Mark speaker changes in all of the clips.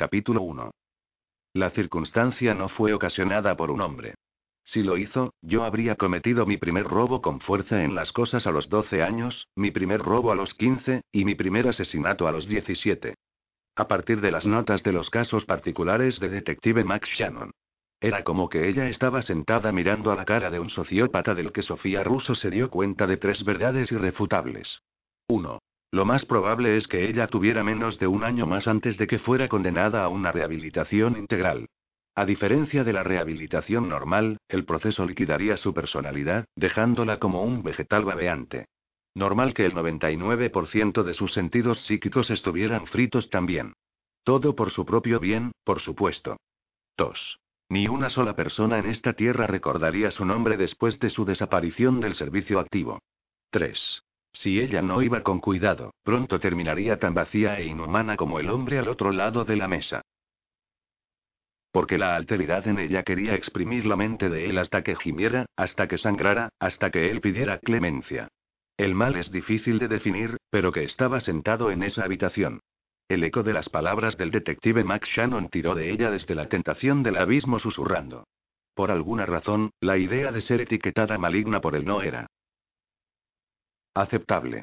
Speaker 1: Capítulo 1. La circunstancia no fue ocasionada por un hombre. Si lo hizo, yo habría cometido mi primer robo con fuerza en las cosas a los 12 años, mi primer robo a los 15, y mi primer asesinato a los 17. A partir de las notas de los casos particulares de detective Max Shannon. Era como que ella estaba sentada mirando a la cara de un sociópata del que Sofía Russo se dio cuenta de tres verdades irrefutables. 1. Lo más probable es que ella tuviera menos de un año más antes de que fuera condenada a una rehabilitación integral. A diferencia de la rehabilitación normal, el proceso liquidaría su personalidad, dejándola como un vegetal babeante. Normal que el 99% de sus sentidos psíquicos estuvieran fritos también. Todo por su propio bien, por supuesto. 2. Ni una sola persona en esta tierra recordaría su nombre después de su desaparición del servicio activo. 3. Si ella no iba con cuidado, pronto terminaría tan vacía e inhumana como el hombre al otro lado de la mesa. Porque la alteridad en ella quería exprimir la mente de él hasta que gimiera, hasta que sangrara, hasta que él pidiera clemencia. El mal es difícil de definir, pero que estaba sentado en esa habitación. El eco de las palabras del detective Max Shannon tiró de ella desde la tentación del abismo susurrando. Por alguna razón, la idea de ser etiquetada maligna por él no era aceptable.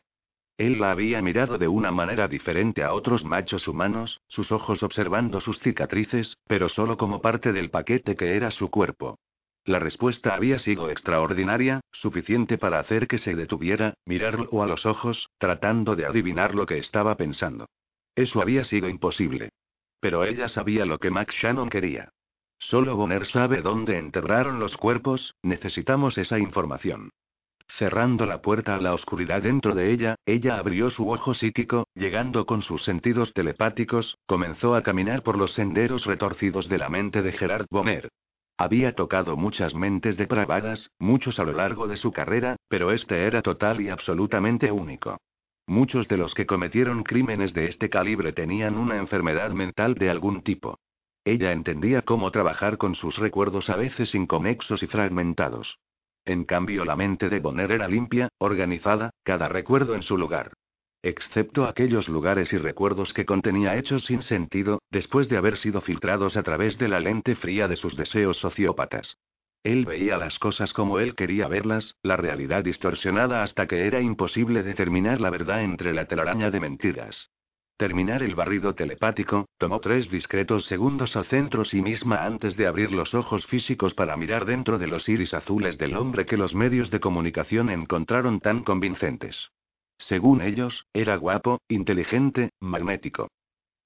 Speaker 1: Él la había mirado de una manera diferente a otros machos humanos, sus ojos observando sus cicatrices, pero solo como parte del paquete que era su cuerpo. La respuesta había sido extraordinaria, suficiente para hacer que se detuviera, mirarlo a los ojos, tratando de adivinar lo que estaba pensando. Eso había sido imposible. Pero ella sabía lo que Max Shannon quería. Solo Bonner sabe dónde enterraron los cuerpos, necesitamos esa información. Cerrando la puerta a la oscuridad dentro de ella, ella abrió su ojo psíquico, llegando con sus sentidos telepáticos, comenzó a caminar por los senderos retorcidos de la mente de Gerard Bonner. Había tocado muchas mentes depravadas, muchos a lo largo de su carrera, pero este era total y absolutamente único. Muchos de los que cometieron crímenes de este calibre tenían una enfermedad mental de algún tipo. Ella entendía cómo trabajar con sus recuerdos a veces inconexos y fragmentados. En cambio, la mente de Bonner era limpia, organizada, cada recuerdo en su lugar. Excepto aquellos lugares y recuerdos que contenía hechos sin sentido, después de haber sido filtrados a través de la lente fría de sus deseos sociópatas. Él veía las cosas como él quería verlas, la realidad distorsionada hasta que era imposible determinar la verdad entre la telaraña de mentiras. Terminar el barrido telepático, tomó tres discretos segundos al centro sí misma antes de abrir los ojos físicos para mirar dentro de los iris azules del hombre que los medios de comunicación encontraron tan convincentes. Según ellos, era guapo, inteligente, magnético.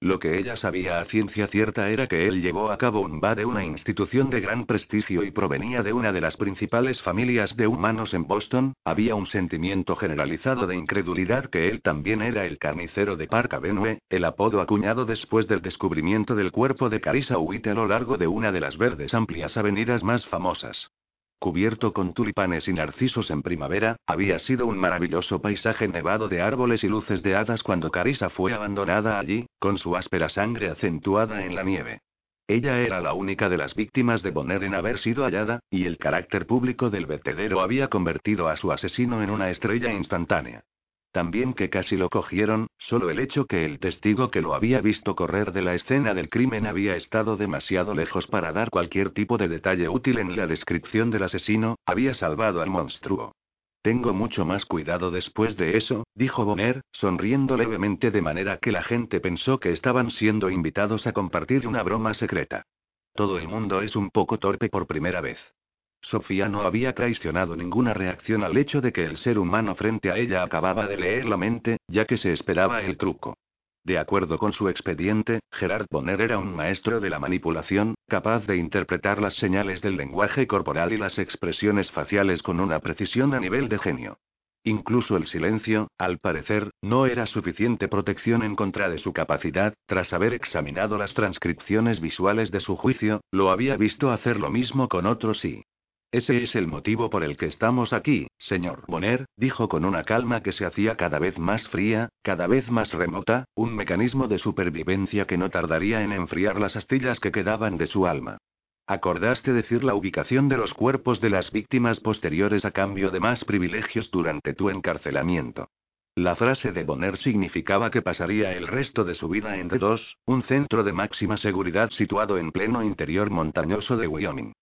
Speaker 1: Lo que ella sabía a ciencia cierta era que él llevó a cabo un va de una institución de gran prestigio y provenía de una de las principales familias de humanos en Boston, había un sentimiento generalizado de incredulidad que él también era el carnicero de Park Avenue, el apodo acuñado después del descubrimiento del cuerpo de Carissa Witt a lo largo de una de las verdes amplias avenidas más famosas cubierto con tulipanes y narcisos en primavera, había sido un maravilloso paisaje nevado de árboles y luces de hadas cuando Carissa fue abandonada allí, con su áspera sangre acentuada en la nieve. Ella era la única de las víctimas de Bonner en haber sido hallada, y el carácter público del vertedero había convertido a su asesino en una estrella instantánea. También que casi lo cogieron, solo el hecho que el testigo que lo había visto correr de la escena del crimen había estado demasiado lejos para dar cualquier tipo de detalle útil en la descripción del asesino, había salvado al monstruo. Tengo mucho más cuidado después de eso, dijo Bonner, sonriendo levemente de manera que la gente pensó que estaban siendo invitados a compartir una broma secreta. Todo el mundo es un poco torpe por primera vez. Sofía no había traicionado ninguna reacción al hecho de que el ser humano frente a ella acababa de leer la mente, ya que se esperaba el truco. De acuerdo con su expediente, Gerard Bonner era un maestro de la manipulación, capaz de interpretar las señales del lenguaje corporal y las expresiones faciales con una precisión a nivel de genio. Incluso el silencio, al parecer, no era suficiente protección en contra de su capacidad, tras haber examinado las transcripciones visuales de su juicio, lo había visto hacer lo mismo con otros y, ese es el motivo por el que estamos aquí, señor Bonner, dijo con una calma que se hacía cada vez más fría, cada vez más remota, un mecanismo de supervivencia que no tardaría en enfriar las astillas que quedaban de su alma. Acordaste decir la ubicación de los cuerpos de las víctimas posteriores a cambio de más privilegios durante tu encarcelamiento. La frase de Bonner significaba que pasaría el resto de su vida en D2, un centro de máxima seguridad situado en pleno interior montañoso de Wyoming.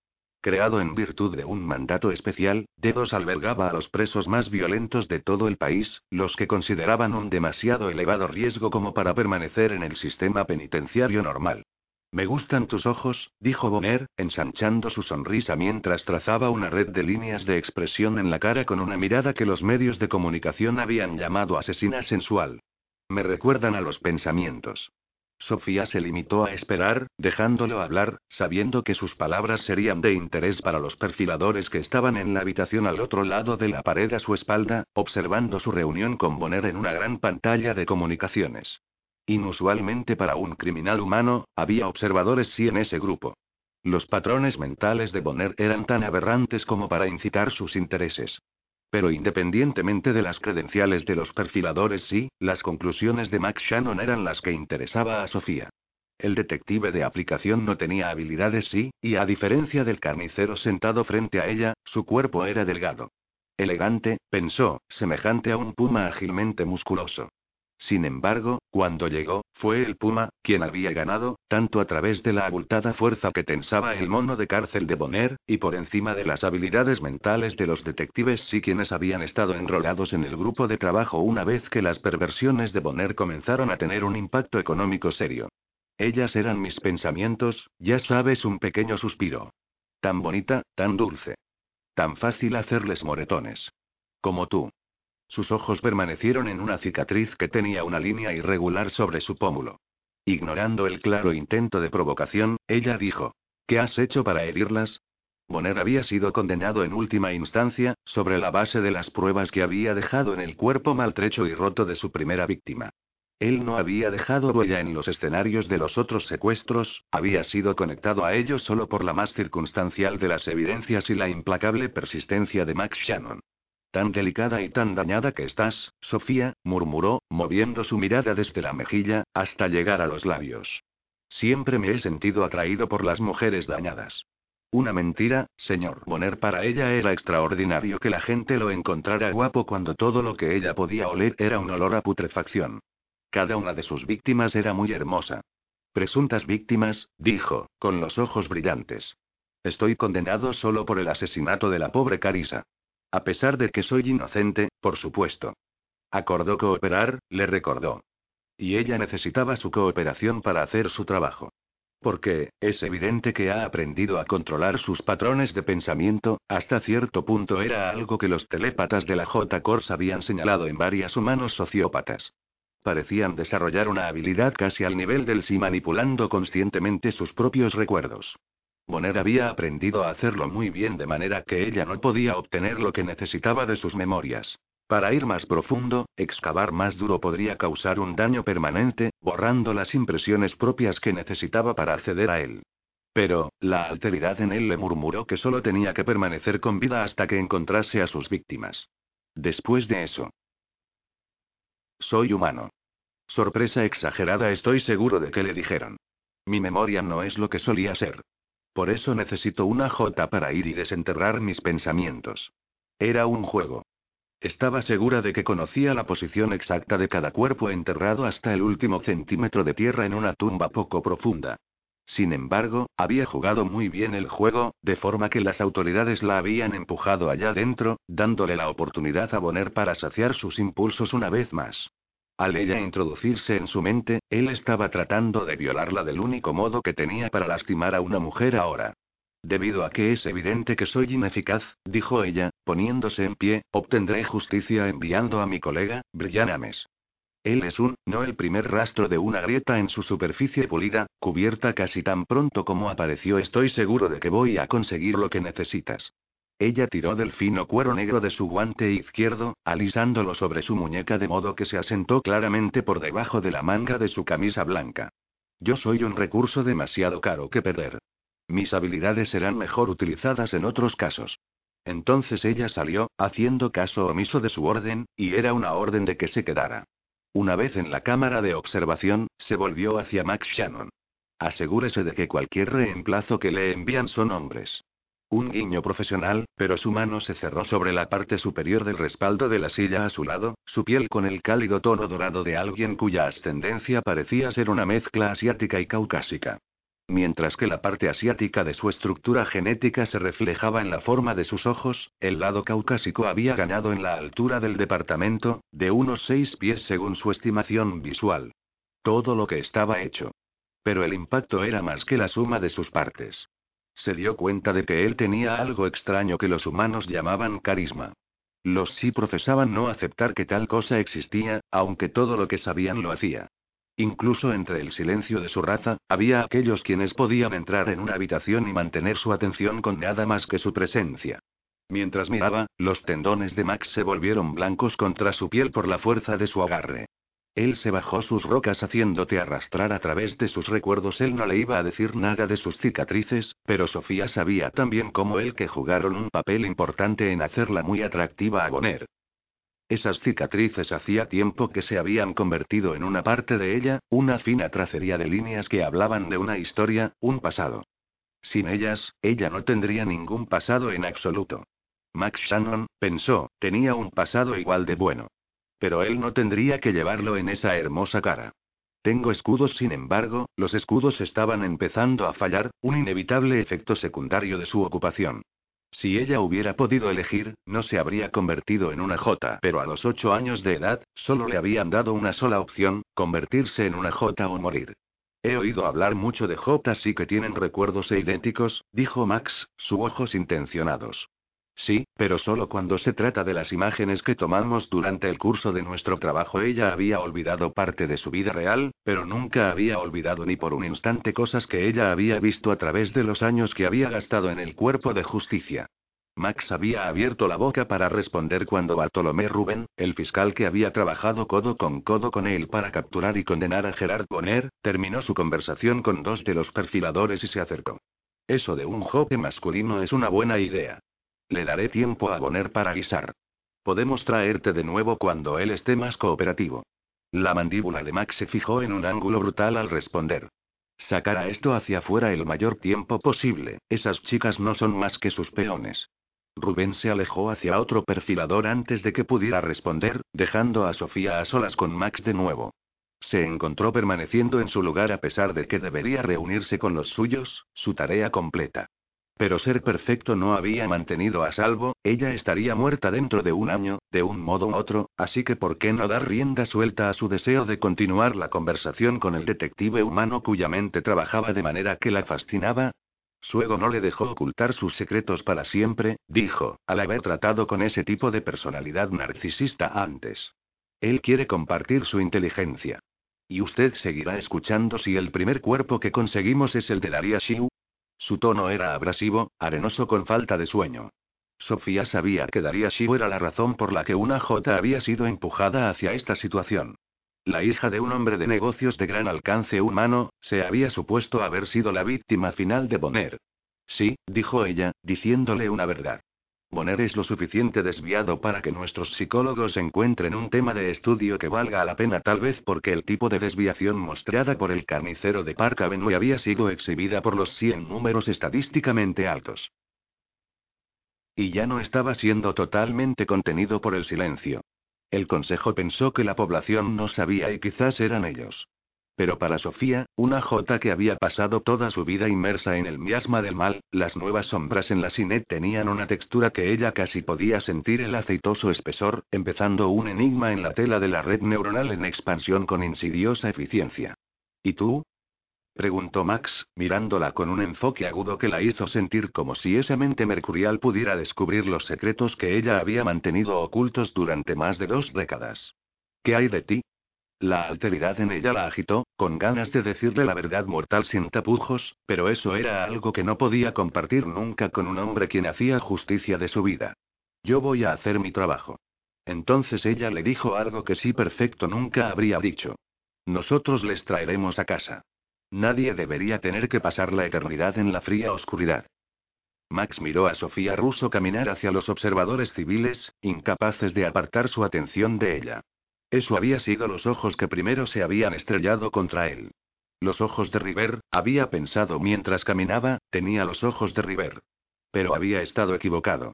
Speaker 1: Creado en virtud de un mandato especial, D2 albergaba a los presos más violentos de todo el país, los que consideraban un demasiado elevado riesgo como para permanecer en el sistema penitenciario normal. Me gustan tus ojos, dijo Bonner, ensanchando su sonrisa mientras trazaba una red de líneas de expresión en la cara con una mirada que los medios de comunicación habían llamado asesina sensual. Me recuerdan a los pensamientos. Sofía se limitó a esperar, dejándolo hablar, sabiendo que sus palabras serían de interés para los perfiladores que estaban en la habitación al otro lado de la pared a su espalda, observando su reunión con Bonner en una gran pantalla de comunicaciones. Inusualmente para un criminal humano, había observadores sí en ese grupo. Los patrones mentales de Bonner eran tan aberrantes como para incitar sus intereses. Pero independientemente de las credenciales de los perfiladores sí, las conclusiones de Max Shannon eran las que interesaba a Sofía. El detective de aplicación no tenía habilidades sí, y a diferencia del carnicero sentado frente a ella, su cuerpo era delgado. Elegante, pensó, semejante a un puma ágilmente musculoso. Sin embargo, cuando llegó, fue el Puma, quien había ganado, tanto a través de la abultada fuerza que tensaba el mono de cárcel de Bonner, y por encima de las habilidades mentales de los detectives sí quienes habían estado enrolados en el grupo de trabajo una vez que las perversiones de Bonner comenzaron a tener un impacto económico serio. Ellas eran mis pensamientos, ya sabes, un pequeño suspiro. Tan bonita, tan dulce. Tan fácil hacerles moretones. Como tú. Sus ojos permanecieron en una cicatriz que tenía una línea irregular sobre su pómulo. Ignorando el claro intento de provocación, ella dijo: ¿Qué has hecho para herirlas? Bonner había sido condenado en última instancia, sobre la base de las pruebas que había dejado en el cuerpo maltrecho y roto de su primera víctima. Él no había dejado huella en los escenarios de los otros secuestros, había sido conectado a ellos solo por la más circunstancial de las evidencias y la implacable persistencia de Max Shannon. Tan delicada y tan dañada que estás, Sofía, murmuró, moviendo su mirada desde la mejilla, hasta llegar a los labios. Siempre me he sentido atraído por las mujeres dañadas. Una mentira, señor Bonner. Para ella era extraordinario que la gente lo encontrara guapo cuando todo lo que ella podía oler era un olor a putrefacción. Cada una de sus víctimas era muy hermosa. Presuntas víctimas, dijo, con los ojos brillantes. Estoy condenado solo por el asesinato de la pobre Carisa. A pesar de que soy inocente, por supuesto. Acordó cooperar, le recordó. Y ella necesitaba su cooperación para hacer su trabajo. Porque, es evidente que ha aprendido a controlar sus patrones de pensamiento, hasta cierto punto era algo que los telépatas de la J-Corps habían señalado en varias humanos sociópatas. Parecían desarrollar una habilidad casi al nivel del sí manipulando conscientemente sus propios recuerdos. Bonner había aprendido a hacerlo muy bien de manera que ella no podía obtener lo que necesitaba de sus memorias. Para ir más profundo, excavar más duro podría causar un daño permanente, borrando las impresiones propias que necesitaba para acceder a él. Pero, la alteridad en él le murmuró que solo tenía que permanecer con vida hasta que encontrase a sus víctimas. Después de eso. Soy humano. Sorpresa exagerada, estoy seguro de que le dijeron. Mi memoria no es lo que solía ser. Por eso necesito una J para ir y desenterrar mis pensamientos. Era un juego. Estaba segura de que conocía la posición exacta de cada cuerpo enterrado hasta el último centímetro de tierra en una tumba poco profunda. Sin embargo, había jugado muy bien el juego, de forma que las autoridades la habían empujado allá dentro, dándole la oportunidad a Bonner para saciar sus impulsos una vez más. Al ella introducirse en su mente, él estaba tratando de violarla del único modo que tenía para lastimar a una mujer ahora. Debido a que es evidente que soy ineficaz, dijo ella, poniéndose en pie, obtendré justicia enviando a mi colega, Brian Ames. Él es un, no el primer rastro de una grieta en su superficie pulida, cubierta casi tan pronto como apareció. Estoy seguro de que voy a conseguir lo que necesitas. Ella tiró del fino cuero negro de su guante izquierdo, alisándolo sobre su muñeca de modo que se asentó claramente por debajo de la manga de su camisa blanca. Yo soy un recurso demasiado caro que perder. Mis habilidades serán mejor utilizadas en otros casos. Entonces ella salió, haciendo caso omiso de su orden, y era una orden de que se quedara. Una vez en la cámara de observación, se volvió hacia Max Shannon. Asegúrese de que cualquier reemplazo que le envían son hombres. Un guiño profesional, pero su mano se cerró sobre la parte superior del respaldo de la silla a su lado, su piel con el cálido tono dorado de alguien cuya ascendencia parecía ser una mezcla asiática y caucásica. Mientras que la parte asiática de su estructura genética se reflejaba en la forma de sus ojos, el lado caucásico había ganado en la altura del departamento, de unos seis pies según su estimación visual. Todo lo que estaba hecho. Pero el impacto era más que la suma de sus partes. Se dio cuenta de que él tenía algo extraño que los humanos llamaban carisma. Los sí profesaban no aceptar que tal cosa existía, aunque todo lo que sabían lo hacía. Incluso entre el silencio de su raza, había aquellos quienes podían entrar en una habitación y mantener su atención con nada más que su presencia. Mientras miraba, los tendones de Max se volvieron blancos contra su piel por la fuerza de su agarre. Él se bajó sus rocas haciéndote arrastrar a través de sus recuerdos. Él no le iba a decir nada de sus cicatrices, pero Sofía sabía también como él que jugaron un papel importante en hacerla muy atractiva a Bonner. Esas cicatrices hacía tiempo que se habían convertido en una parte de ella, una fina tracería de líneas que hablaban de una historia, un pasado. Sin ellas, ella no tendría ningún pasado en absoluto. Max Shannon, pensó, tenía un pasado igual de bueno. Pero él no tendría que llevarlo en esa hermosa cara. Tengo escudos, sin embargo, los escudos estaban empezando a fallar, un inevitable efecto secundario de su ocupación. Si ella hubiera podido elegir, no se habría convertido en una J, pero a los ocho años de edad, solo le habían dado una sola opción, convertirse en una J o morir. He oído hablar mucho de J y que tienen recuerdos idénticos, dijo Max, sus ojos intencionados. Sí, pero solo cuando se trata de las imágenes que tomamos durante el curso de nuestro trabajo. Ella había olvidado parte de su vida real, pero nunca había olvidado ni por un instante cosas que ella había visto a través de los años que había gastado en el cuerpo de justicia. Max había abierto la boca para responder cuando Bartolomé Rubén, el fiscal que había trabajado codo con codo con él para capturar y condenar a Gerard Bonner, terminó su conversación con dos de los perfiladores y se acercó. Eso de un joven masculino es una buena idea. Le daré tiempo a Bonner para guisar. Podemos traerte de nuevo cuando él esté más cooperativo. La mandíbula de Max se fijó en un ángulo brutal al responder. Sacará esto hacia afuera el mayor tiempo posible, esas chicas no son más que sus peones. Rubén se alejó hacia otro perfilador antes de que pudiera responder, dejando a Sofía a solas con Max de nuevo. Se encontró permaneciendo en su lugar a pesar de que debería reunirse con los suyos, su tarea completa. Pero ser perfecto no había mantenido a salvo, ella estaría muerta dentro de un año, de un modo u otro, así que ¿por qué no dar rienda suelta a su deseo de continuar la conversación con el detective humano cuya mente trabajaba de manera que la fascinaba? Su ego no le dejó ocultar sus secretos para siempre, dijo, al haber tratado con ese tipo de personalidad narcisista antes. Él quiere compartir su inteligencia. ¿Y usted seguirá escuchando si el primer cuerpo que conseguimos es el de Daria Shiu? Su tono era abrasivo, arenoso con falta de sueño. Sofía sabía que Daria Shiu era la razón por la que una J había sido empujada hacia esta situación. La hija de un hombre de negocios de gran alcance humano, se había supuesto haber sido la víctima final de Bonner. Sí, dijo ella, diciéndole una verdad. Bonner es lo suficiente desviado para que nuestros psicólogos encuentren un tema de estudio que valga la pena tal vez porque el tipo de desviación mostrada por el carnicero de Park Avenue había sido exhibida por los 100 números estadísticamente altos. Y ya no estaba siendo totalmente contenido por el silencio. El consejo pensó que la población no sabía y quizás eran ellos. Pero para Sofía, una J que había pasado toda su vida inmersa en el miasma del mal, las nuevas sombras en la Sinet tenían una textura que ella casi podía sentir el aceitoso espesor, empezando un enigma en la tela de la red neuronal en expansión con insidiosa eficiencia. ¿Y tú? preguntó Max, mirándola con un enfoque agudo que la hizo sentir como si esa mente mercurial pudiera descubrir los secretos que ella había mantenido ocultos durante más de dos décadas. ¿Qué hay de ti? La alteridad en ella la agitó, con ganas de decirle la verdad mortal sin tapujos, pero eso era algo que no podía compartir nunca con un hombre quien hacía justicia de su vida. Yo voy a hacer mi trabajo. Entonces ella le dijo algo que sí perfecto nunca habría dicho. Nosotros les traeremos a casa. Nadie debería tener que pasar la eternidad en la fría oscuridad. Max miró a Sofía Russo caminar hacia los observadores civiles, incapaces de apartar su atención de ella. Eso había sido los ojos que primero se habían estrellado contra él. Los ojos de River, había pensado mientras caminaba, tenía los ojos de River. Pero había estado equivocado.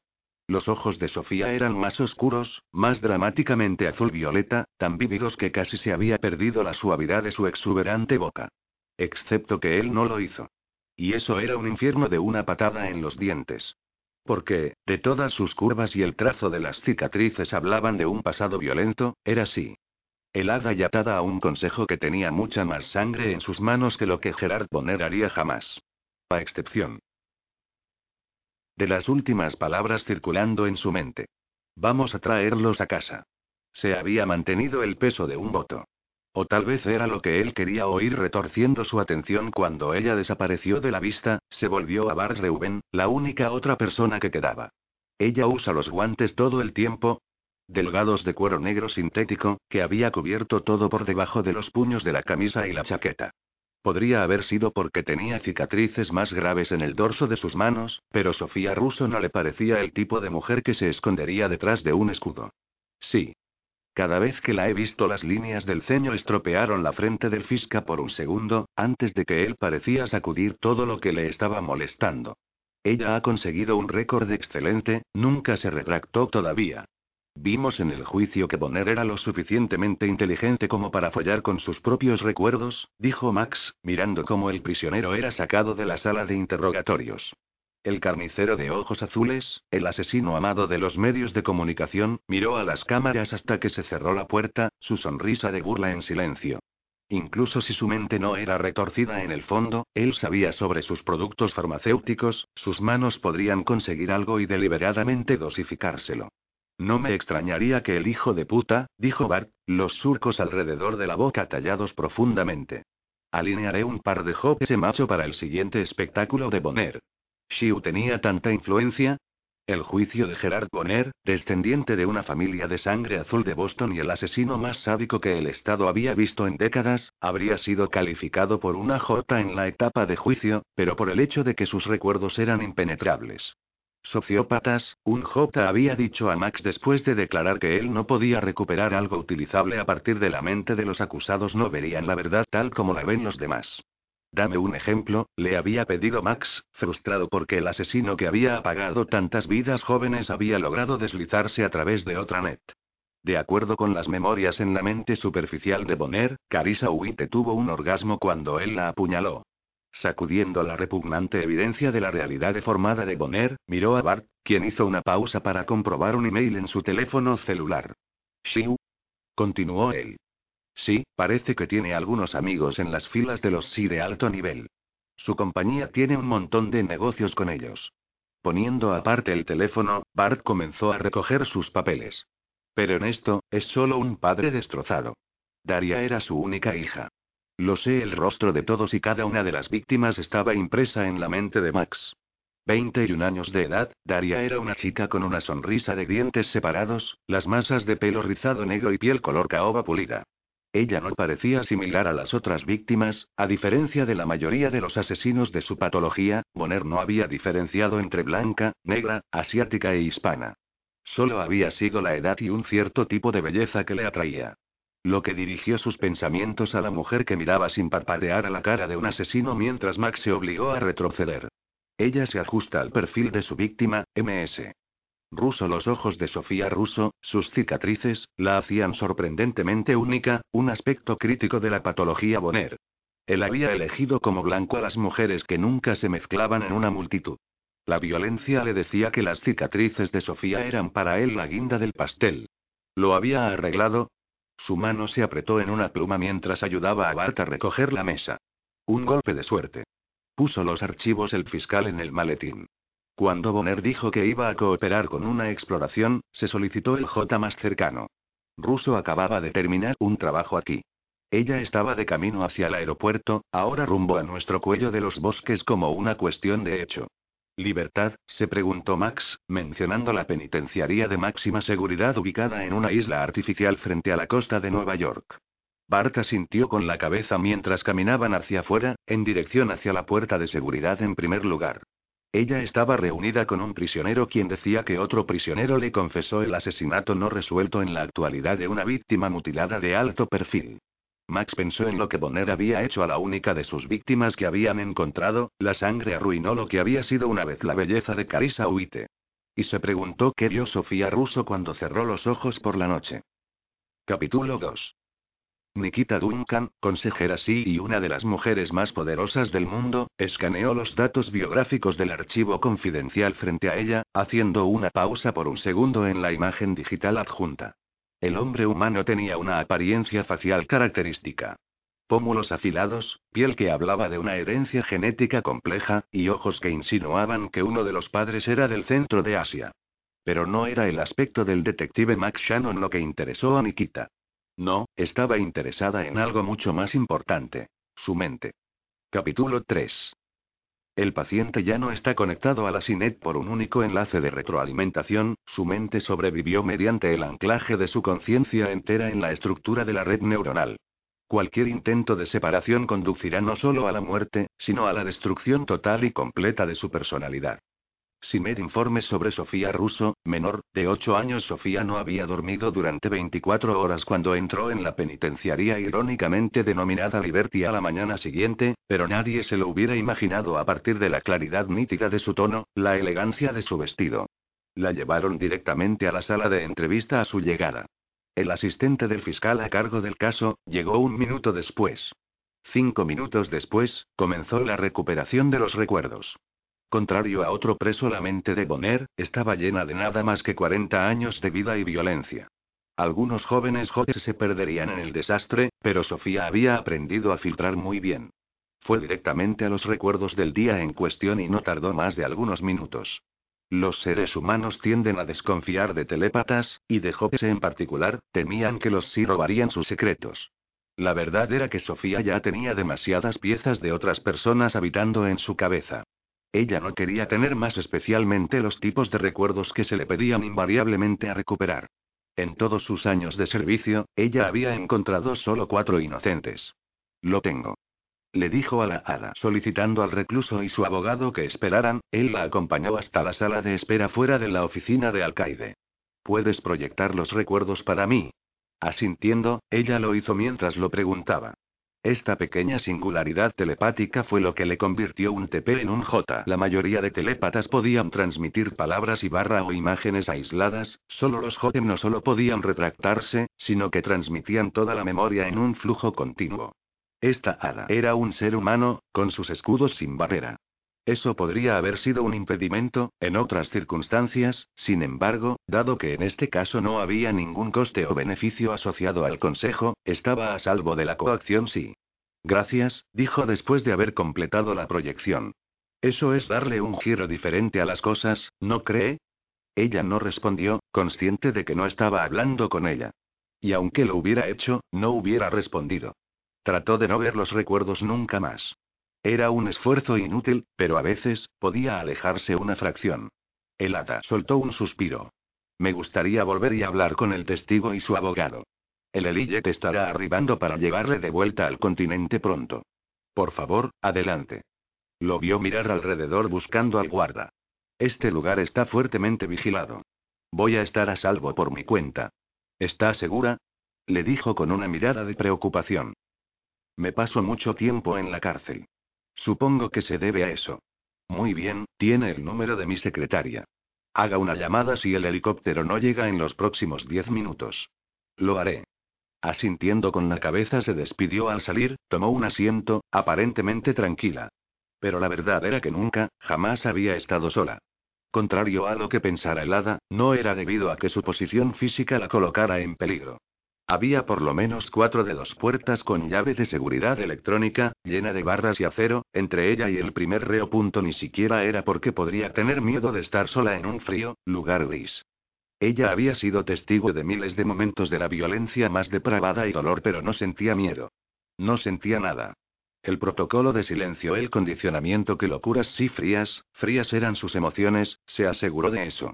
Speaker 1: Los ojos de Sofía eran más oscuros, más dramáticamente azul-violeta, tan vívidos que casi se había perdido la suavidad de su exuberante boca. Excepto que él no lo hizo. Y eso era un infierno de una patada en los dientes. Porque, de todas sus curvas y el trazo de las cicatrices hablaban de un pasado violento, era así. Helada y atada a un consejo que tenía mucha más sangre en sus manos que lo que Gerard Bonner haría jamás. A excepción de las últimas palabras circulando en su mente. Vamos a traerlos a casa. Se había mantenido el peso de un voto. O tal vez era lo que él quería oír retorciendo su atención cuando ella desapareció de la vista, se volvió a Bart Reuben, la única otra persona que quedaba. Ella usa los guantes todo el tiempo, delgados de cuero negro sintético, que había cubierto todo por debajo de los puños de la camisa y la chaqueta. Podría haber sido porque tenía cicatrices más graves en el dorso de sus manos, pero Sofía Russo no le parecía el tipo de mujer que se escondería detrás de un escudo. Sí. Cada vez que la he visto las líneas del ceño estropearon la frente del Fisca por un segundo, antes de que él parecía sacudir todo lo que le estaba molestando. Ella ha conseguido un récord excelente, nunca se retractó todavía. Vimos en el juicio que Bonner era lo suficientemente inteligente como para follar con sus propios recuerdos, dijo Max, mirando cómo el prisionero era sacado de la sala de interrogatorios. El carnicero de ojos azules, el asesino amado de los medios de comunicación, miró a las cámaras hasta que se cerró la puerta, su sonrisa de burla en silencio. Incluso si su mente no era retorcida en el fondo, él sabía sobre sus productos farmacéuticos, sus manos podrían conseguir algo y deliberadamente dosificárselo. No me extrañaría que el hijo de puta, dijo Bart, los surcos alrededor de la boca tallados profundamente. Alinearé un par de ese macho para el siguiente espectáculo de Bonner. Shiu tenía tanta influencia. El juicio de Gerard Bonner, descendiente de una familia de sangre azul de Boston y el asesino más sádico que el Estado había visto en décadas, habría sido calificado por una J en la etapa de juicio, pero por el hecho de que sus recuerdos eran impenetrables. Sociópatas, un J había dicho a Max después de declarar que él no podía recuperar algo utilizable a partir de la mente de los acusados no verían la verdad tal como la ven los demás. Dame un ejemplo, le había pedido Max, frustrado porque el asesino que había apagado tantas vidas jóvenes había logrado deslizarse a través de otra net. De acuerdo con las memorias en la mente superficial de Bonner, Carissa Witte tuvo un orgasmo cuando él la apuñaló. Sacudiendo la repugnante evidencia de la realidad deformada de Bonner, miró a Bart, quien hizo una pausa para comprobar un email en su teléfono celular. ¿Shiu? Continuó él. Sí, parece que tiene algunos amigos en las filas de los sí de alto nivel. Su compañía tiene un montón de negocios con ellos. Poniendo aparte el teléfono, Bart comenzó a recoger sus papeles. Pero en esto, es solo un padre destrozado. Daria era su única hija. Lo sé, el rostro de todos y cada una de las víctimas estaba impresa en la mente de Max. Veinte y un años de edad, Daria era una chica con una sonrisa de dientes separados, las masas de pelo rizado negro y piel color caoba pulida. Ella no parecía similar a las otras víctimas, a diferencia de la mayoría de los asesinos de su patología, Bonner no había diferenciado entre blanca, negra, asiática e hispana. Solo había sido la edad y un cierto tipo de belleza que le atraía. Lo que dirigió sus pensamientos a la mujer que miraba sin parpadear a la cara de un asesino mientras Max se obligó a retroceder. Ella se ajusta al perfil de su víctima, MS. Ruso los ojos de Sofía Russo, sus cicatrices, la hacían sorprendentemente única, un aspecto crítico de la patología Bonner. Él había elegido como blanco a las mujeres que nunca se mezclaban en una multitud. La violencia le decía que las cicatrices de Sofía eran para él la guinda del pastel. Lo había arreglado, su mano se apretó en una pluma mientras ayudaba a Bart a recoger la mesa. Un golpe de suerte. Puso los archivos el fiscal en el maletín. Cuando Bonner dijo que iba a cooperar con una exploración, se solicitó el J más cercano. Russo acababa de terminar un trabajo aquí. Ella estaba de camino hacia el aeropuerto, ahora rumbo a nuestro cuello de los bosques como una cuestión de hecho. ¿Libertad? se preguntó Max, mencionando la penitenciaría de máxima seguridad ubicada en una isla artificial frente a la costa de Nueva York. Bart asintió con la cabeza mientras caminaban hacia afuera, en dirección hacia la puerta de seguridad en primer lugar. Ella estaba reunida con un prisionero quien decía que otro prisionero le confesó el asesinato no resuelto en la actualidad de una víctima mutilada de alto perfil. Max pensó en lo que Bonner había hecho a la única de sus víctimas que habían encontrado, la sangre arruinó lo que había sido una vez la belleza de Carissa Huite. Y se preguntó qué vio Sofía Russo cuando cerró los ojos por la noche. Capítulo 2. Nikita Duncan, consejera sí y una de las mujeres más poderosas del mundo, escaneó los datos biográficos del archivo confidencial frente a ella, haciendo una pausa por un segundo en la imagen digital adjunta. El hombre humano tenía una apariencia facial característica. Pómulos afilados, piel que hablaba de una herencia genética compleja, y ojos que insinuaban que uno de los padres era del centro de Asia. Pero no era el aspecto del detective Max Shannon lo que interesó a Nikita. No, estaba interesada en algo mucho más importante. Su mente. Capítulo 3. El paciente ya no está conectado a la SINET por un único enlace de retroalimentación, su mente sobrevivió mediante el anclaje de su conciencia entera en la estructura de la red neuronal. Cualquier intento de separación conducirá no solo a la muerte, sino a la destrucción total y completa de su personalidad. Simer informe sobre Sofía Russo, menor, de 8 años. Sofía no había dormido durante 24 horas cuando entró en la penitenciaría irónicamente denominada Liberty a la mañana siguiente, pero nadie se lo hubiera imaginado a partir de la claridad nítida de su tono, la elegancia de su vestido. La llevaron directamente a la sala de entrevista a su llegada. El asistente del fiscal a cargo del caso, llegó un minuto después. Cinco minutos después, comenzó la recuperación de los recuerdos. Contrario a otro preso, la mente de Bonner estaba llena de nada más que 40 años de vida y violencia. Algunos jóvenes jóvenes se perderían en el desastre, pero Sofía había aprendido a filtrar muy bien. Fue directamente a los recuerdos del día en cuestión y no tardó más de algunos minutos. Los seres humanos tienden a desconfiar de telépatas, y de jóvenes en particular, temían que los sí robarían sus secretos. La verdad era que Sofía ya tenía demasiadas piezas de otras personas habitando en su cabeza. Ella no quería tener más especialmente los tipos de recuerdos que se le pedían invariablemente a recuperar. En todos sus años de servicio, ella había encontrado solo cuatro inocentes. Lo tengo. Le dijo a la hada, solicitando al recluso y su abogado que esperaran, él la acompañó hasta la sala de espera fuera de la oficina de alcaide. ¿Puedes proyectar los recuerdos para mí? Asintiendo, ella lo hizo mientras lo preguntaba. Esta pequeña singularidad telepática fue lo que le convirtió un TP en un J. La mayoría de telépatas podían transmitir palabras y barra o imágenes aisladas, solo los J no solo podían retractarse, sino que transmitían toda la memoria en un flujo continuo. Esta hada era un ser humano, con sus escudos sin barrera. Eso podría haber sido un impedimento, en otras circunstancias, sin embargo, dado que en este caso no había ningún coste o beneficio asociado al consejo, estaba a salvo de la coacción sí. Gracias, dijo después de haber completado la proyección. Eso es darle un giro diferente a las cosas, ¿no cree? Ella no respondió, consciente de que no estaba hablando con ella. Y aunque lo hubiera hecho, no hubiera respondido. Trató de no ver los recuerdos nunca más. Era un esfuerzo inútil, pero a veces, podía alejarse una fracción. El hada soltó un suspiro. Me gustaría volver y hablar con el testigo y su abogado. El Elillet estará arribando para llevarle de vuelta al continente pronto. Por favor, adelante. Lo vio mirar alrededor buscando al guarda. Este lugar está fuertemente vigilado. Voy a estar a salvo por mi cuenta. ¿Está segura? Le dijo con una mirada de preocupación. Me paso mucho tiempo en la cárcel. Supongo que se debe a eso. Muy bien, tiene el número de mi secretaria. Haga una llamada si el helicóptero no llega en los próximos diez minutos. Lo haré. Asintiendo con la cabeza se despidió al salir, tomó un asiento, aparentemente tranquila. Pero la verdad era que nunca, jamás había estado sola. Contrario a lo que pensara el hada, no era debido a que su posición física la colocara en peligro. Había por lo menos cuatro de dos puertas con llave de seguridad electrónica, llena de barras y acero, entre ella y el primer reo. Punto ni siquiera era porque podría tener miedo de estar sola en un frío, lugar gris. Ella había sido testigo de miles de momentos de la violencia más depravada y dolor, pero no sentía miedo. No sentía nada. El protocolo de silencio, el condicionamiento que locuras sí frías, frías eran sus emociones, se aseguró de eso.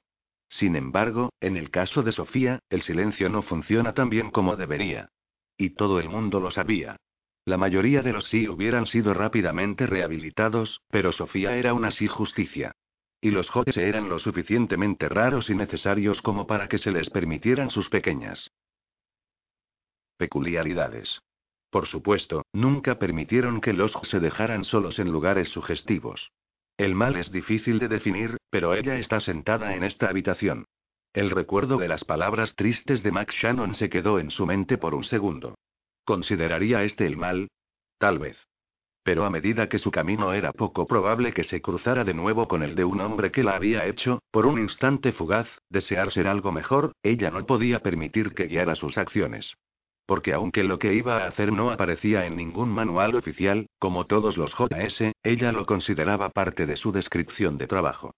Speaker 1: Sin embargo, en el caso de Sofía, el silencio no funciona tan bien como debería. Y todo el mundo lo sabía. La mayoría de los sí hubieran sido rápidamente rehabilitados, pero Sofía era una sí justicia. Y los jóvenes eran lo suficientemente raros y necesarios como para que se les permitieran sus pequeñas peculiaridades. Por supuesto, nunca permitieron que los se dejaran solos en lugares sugestivos. El mal es difícil de definir, pero ella está sentada en esta habitación. El recuerdo de las palabras tristes de Max Shannon se quedó en su mente por un segundo. ¿Consideraría este el mal? Tal vez. Pero a medida que su camino era poco probable que se cruzara de nuevo con el de un hombre que la había hecho, por un instante fugaz, desear ser algo mejor, ella no podía permitir que guiara sus acciones. Porque aunque lo que iba a hacer no aparecía en ningún manual oficial, como todos los JS, ella lo consideraba parte de su descripción de trabajo.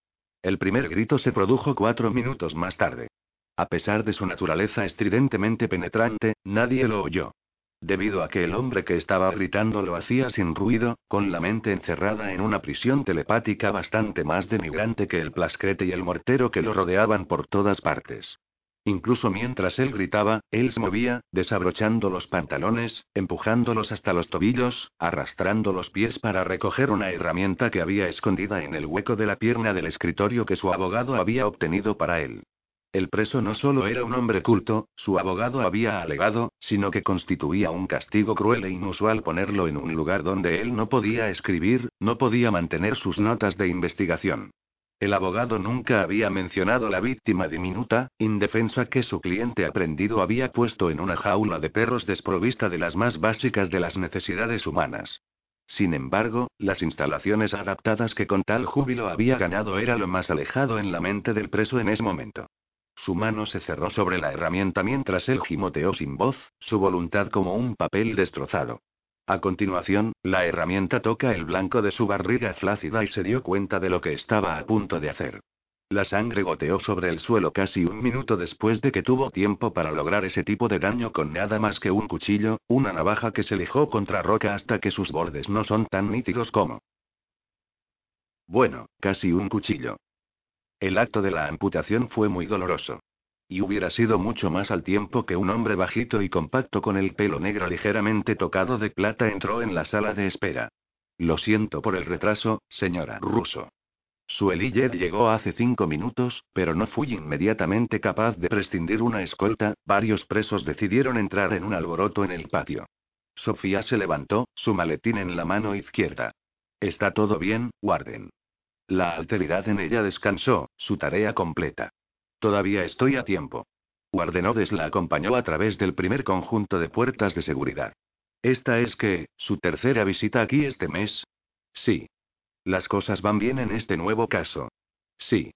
Speaker 1: El primer grito se produjo cuatro minutos más tarde. A pesar de su naturaleza estridentemente penetrante, nadie lo oyó. Debido a que el hombre que estaba gritando lo hacía sin ruido, con la mente encerrada en una prisión telepática bastante más denigrante que el plascrete y el mortero que lo rodeaban por todas partes. Incluso mientras él gritaba, él se movía, desabrochando los pantalones, empujándolos hasta los tobillos, arrastrando los pies para recoger una herramienta que había escondida en el hueco de la pierna del escritorio que su abogado había obtenido para él. El preso no solo era un hombre culto, su abogado había alegado, sino que constituía un castigo cruel e inusual ponerlo en un lugar donde él no podía escribir, no podía mantener sus notas de investigación. El abogado nunca había mencionado la víctima diminuta, indefensa que su cliente aprendido había puesto en una jaula de perros desprovista de las más básicas de las necesidades humanas. Sin embargo, las instalaciones adaptadas que con tal júbilo había ganado era lo más alejado en la mente del preso en ese momento. Su mano se cerró sobre la herramienta mientras él gimoteó sin voz, su voluntad como un papel destrozado. A continuación, la herramienta toca el blanco de su barriga flácida y se dio cuenta de lo que estaba a punto de hacer. La sangre goteó sobre el suelo casi un minuto después de que tuvo tiempo para lograr ese tipo de daño con nada más que un cuchillo, una navaja que se lijó contra roca hasta que sus bordes no son tan nítidos como. Bueno, casi un cuchillo. El acto de la amputación fue muy doloroso. Y hubiera sido mucho más al tiempo que un hombre bajito y compacto con el pelo negro ligeramente tocado de plata entró en la sala de espera. Lo siento por el retraso, señora Russo. Su Elillet llegó hace cinco minutos, pero no fui inmediatamente capaz de prescindir una escolta. Varios presos decidieron entrar en un alboroto en el patio. Sofía se levantó, su maletín en la mano izquierda. Está todo bien, Warden. La alteridad en ella descansó, su tarea completa. Todavía estoy a tiempo. Guardenodes la acompañó a través del primer conjunto de puertas de seguridad. Esta es que, su tercera visita aquí este mes. Sí. Las cosas van bien en este nuevo caso. Sí.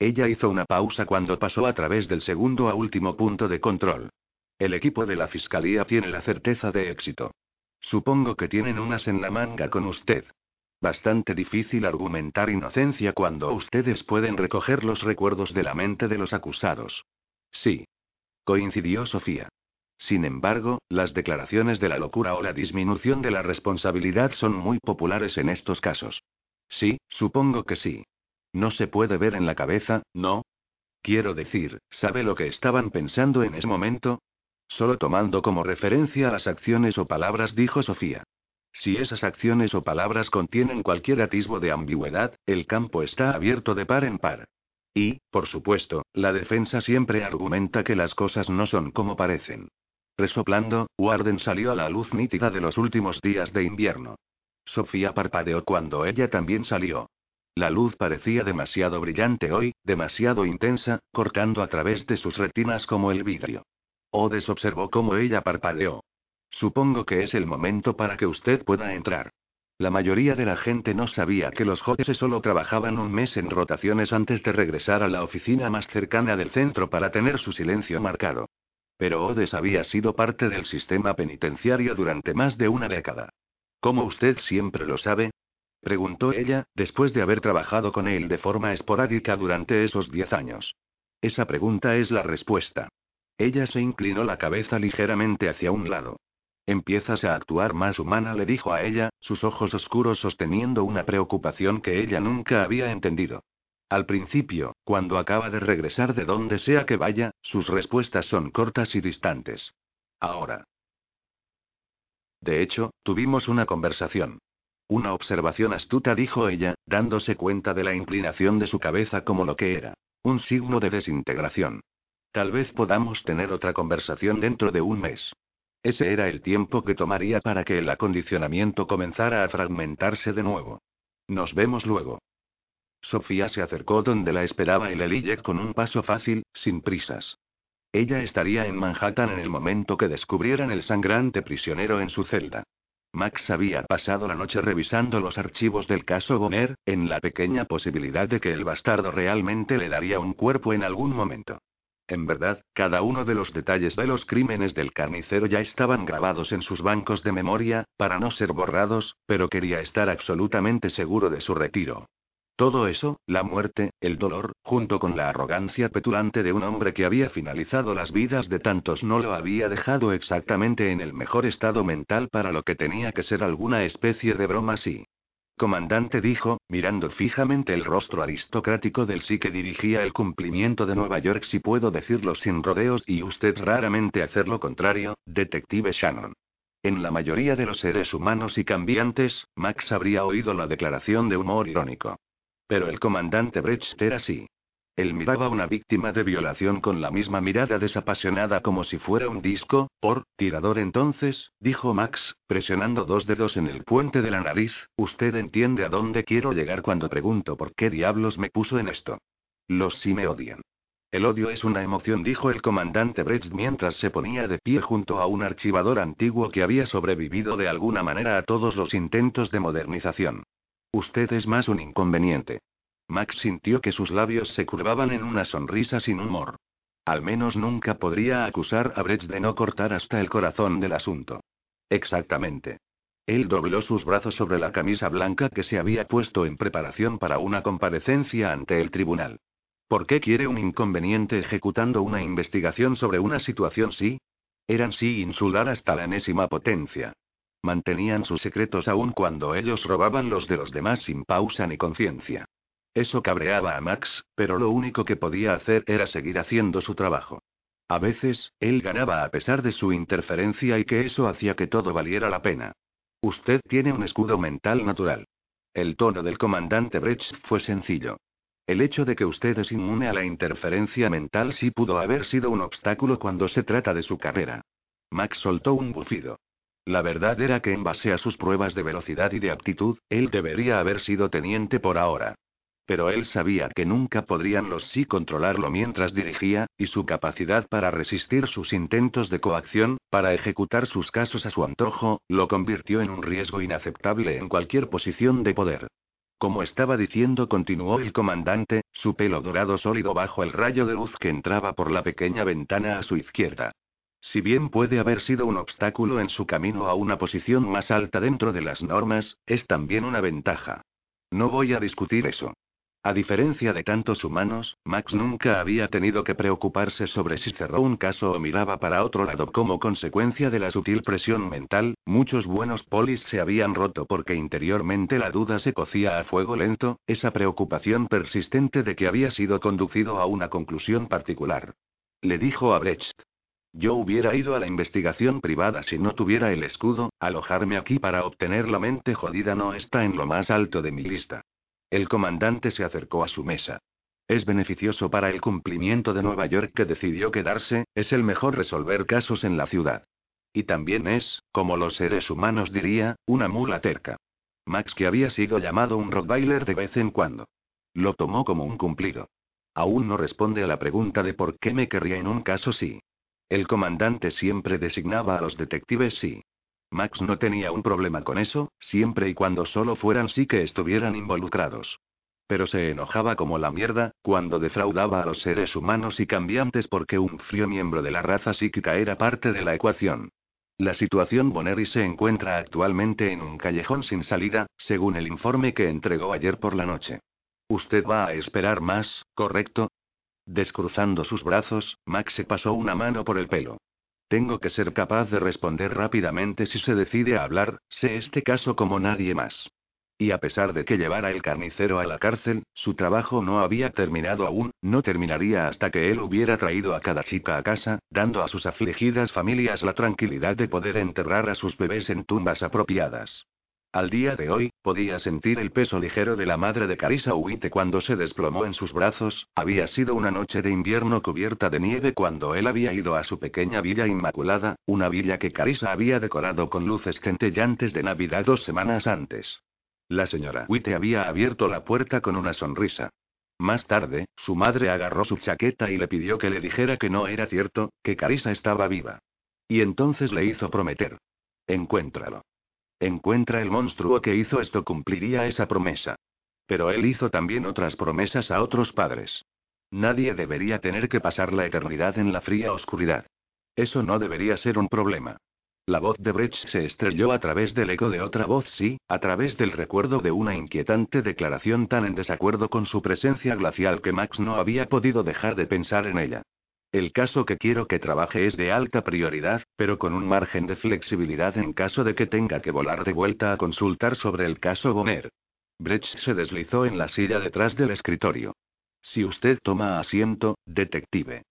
Speaker 1: Ella hizo una pausa cuando pasó a través del segundo a último punto de control. El equipo de la fiscalía tiene la certeza de éxito. Supongo que tienen unas en la manga con usted. Bastante difícil argumentar inocencia cuando ustedes pueden recoger los recuerdos de la mente de los acusados. Sí. Coincidió Sofía. Sin embargo, las declaraciones de la locura o la disminución de la responsabilidad son muy populares en estos casos. Sí, supongo que sí. No se puede ver en la cabeza, ¿no? Quiero decir, ¿sabe lo que estaban pensando en ese momento? Solo tomando como referencia las acciones o palabras, dijo Sofía. Si esas acciones o palabras contienen cualquier atisbo de ambigüedad, el campo está abierto de par en par. Y, por supuesto, la defensa siempre argumenta que las cosas no son como parecen. Resoplando, Warden salió a la luz nítida de los últimos días de invierno. Sofía parpadeó cuando ella también salió. La luz parecía demasiado brillante hoy, demasiado intensa, cortando a través de sus retinas como el vidrio. Odes observó cómo ella parpadeó. Supongo que es el momento para que usted pueda entrar. La mayoría de la gente no sabía que los JS solo trabajaban un mes en rotaciones antes de regresar a la oficina más cercana del centro para tener su silencio marcado. Pero Odes había sido parte del sistema penitenciario durante más de una década. ¿Cómo usted siempre lo sabe? preguntó ella, después de haber trabajado con él de forma esporádica durante esos diez años. Esa pregunta es la respuesta. Ella se inclinó la cabeza ligeramente hacia un lado. Empiezas a actuar más humana, le dijo a ella, sus ojos oscuros sosteniendo una preocupación que ella nunca había entendido. Al principio, cuando acaba de regresar de donde sea que vaya, sus respuestas son cortas y distantes. Ahora. De hecho, tuvimos una conversación. Una observación astuta, dijo ella, dándose cuenta de la inclinación de su cabeza como lo que era. Un signo de desintegración. Tal vez podamos tener otra conversación dentro de un mes. Ese era el tiempo que tomaría para que el acondicionamiento comenzara a fragmentarse de nuevo. Nos vemos luego. Sofía se acercó donde la esperaba el Elillet con un paso fácil, sin prisas. Ella estaría en Manhattan en el momento que descubrieran el sangrante prisionero en su celda. Max había pasado la noche revisando los archivos del caso Bonner, en la pequeña posibilidad de que el bastardo realmente le daría un cuerpo en algún momento. En verdad, cada uno de los detalles de los crímenes del carnicero ya estaban grabados en sus bancos de memoria, para no ser borrados, pero quería estar absolutamente seguro de su retiro. Todo eso, la muerte, el dolor, junto con la arrogancia petulante de un hombre que había finalizado las vidas de tantos, no lo había dejado exactamente en el mejor estado mental para lo que tenía que ser alguna especie de broma así. Comandante dijo, mirando fijamente el rostro aristocrático del sí que dirigía el cumplimiento de Nueva York si puedo decirlo sin rodeos y usted raramente hacer lo contrario, detective Shannon. En la mayoría de los seres humanos y cambiantes, Max habría oído la declaración de humor irónico. Pero el comandante Brecht era así. Él miraba a una víctima de violación con la misma mirada desapasionada como si fuera un disco, por, tirador entonces, dijo Max, presionando dos dedos en el puente de la nariz, usted entiende a dónde quiero llegar cuando pregunto por qué diablos me puso en esto. Los sí me odian. El odio es una emoción, dijo el comandante Brecht mientras se ponía de pie junto a un archivador antiguo que había sobrevivido de alguna manera a todos los intentos de modernización. Usted es más un inconveniente. Max sintió que sus labios se curvaban en una sonrisa sin humor. Al menos nunca podría acusar a Brecht de no cortar hasta el corazón del asunto. Exactamente. Él dobló sus brazos sobre la camisa blanca que se había puesto en preparación para una comparecencia ante el tribunal. ¿Por qué quiere un inconveniente ejecutando una investigación sobre una situación sí? Eran sí insular hasta la enésima potencia. Mantenían sus secretos aun cuando ellos robaban los de los demás sin pausa ni conciencia. Eso cabreaba a Max, pero lo único que podía hacer era seguir haciendo su trabajo. A veces, él ganaba a pesar de su interferencia y que eso hacía que todo valiera la pena. Usted tiene un escudo mental natural. El tono del comandante Brecht fue sencillo. El hecho de que usted es inmune a la interferencia mental sí pudo haber sido un obstáculo cuando se trata de su carrera. Max soltó un bufido. La verdad era que en base a sus pruebas de velocidad y de aptitud, él debería haber sido teniente por ahora. Pero él sabía que nunca podrían los sí controlarlo mientras dirigía, y su capacidad para resistir sus intentos de coacción, para ejecutar sus casos a su antojo, lo convirtió en un riesgo inaceptable en cualquier posición de poder. Como estaba diciendo, continuó el comandante, su pelo dorado sólido bajo el rayo de luz que entraba por la pequeña ventana a su izquierda. Si bien puede haber sido un obstáculo en su camino a una posición más alta dentro de las normas, es también una ventaja. No voy a discutir eso. A diferencia de tantos humanos, Max nunca había tenido que preocuparse sobre si cerró un caso o miraba para otro lado como consecuencia de la sutil presión mental, muchos buenos polis se habían roto porque interiormente la duda se cocía a fuego lento, esa preocupación persistente de que había sido conducido a una conclusión particular. Le dijo a Brecht. Yo hubiera ido a la investigación privada si no tuviera el escudo, alojarme aquí para obtener la mente jodida no está en lo más alto de mi lista. El comandante se acercó a su mesa. Es beneficioso para el cumplimiento de Nueva York que decidió quedarse, es el mejor resolver casos en la ciudad. Y también es, como los seres humanos diría, una mula terca. Max que había sido llamado un Rottweiler de vez en cuando. Lo tomó como un cumplido. Aún no responde a la pregunta de por qué me querría en un caso sí. El comandante siempre designaba a los detectives sí. Max no tenía un problema con eso, siempre y cuando solo fueran sí que estuvieran involucrados. Pero se enojaba como la mierda, cuando defraudaba a los seres humanos y cambiantes porque un frío miembro de la raza psíquica era parte de la ecuación. La situación Boneri se encuentra actualmente en un callejón sin salida, según el informe que entregó ayer por la noche. Usted va a esperar más, ¿correcto? Descruzando sus brazos, Max se pasó una mano por el pelo. Tengo que ser capaz de responder rápidamente si se decide a hablar, sé este caso como nadie más. Y a pesar de que llevara el carnicero a la cárcel, su trabajo no había terminado aún, no terminaría hasta que él hubiera traído a cada chica a casa, dando a sus afligidas familias la tranquilidad de poder enterrar a sus bebés en tumbas apropiadas. Al día de hoy, podía sentir el peso ligero de la madre de Carissa Huite cuando se desplomó en sus brazos. Había sido una noche de invierno cubierta de nieve cuando él había ido a su pequeña villa inmaculada, una villa que Carissa había decorado con luces centellantes de Navidad dos semanas antes. La señora Huite había abierto la puerta con una sonrisa. Más tarde, su madre agarró su chaqueta y le pidió que le dijera que no era cierto, que Carissa estaba viva. Y entonces le hizo prometer. Encuéntralo. Encuentra el monstruo que hizo esto cumpliría esa promesa. Pero él hizo también otras promesas a otros padres. Nadie debería tener que pasar la eternidad en la fría oscuridad. Eso no debería ser un problema. La voz de Brecht se estrelló a través del eco de otra voz, sí, a través del recuerdo de una inquietante declaración tan en desacuerdo con su presencia glacial que Max no había podido dejar de pensar en ella. El caso que quiero que trabaje es de alta prioridad, pero con un margen de flexibilidad en caso de que tenga que volar de vuelta a consultar sobre el caso Bonner. Brecht se deslizó en la silla detrás del escritorio. Si usted toma asiento, detective.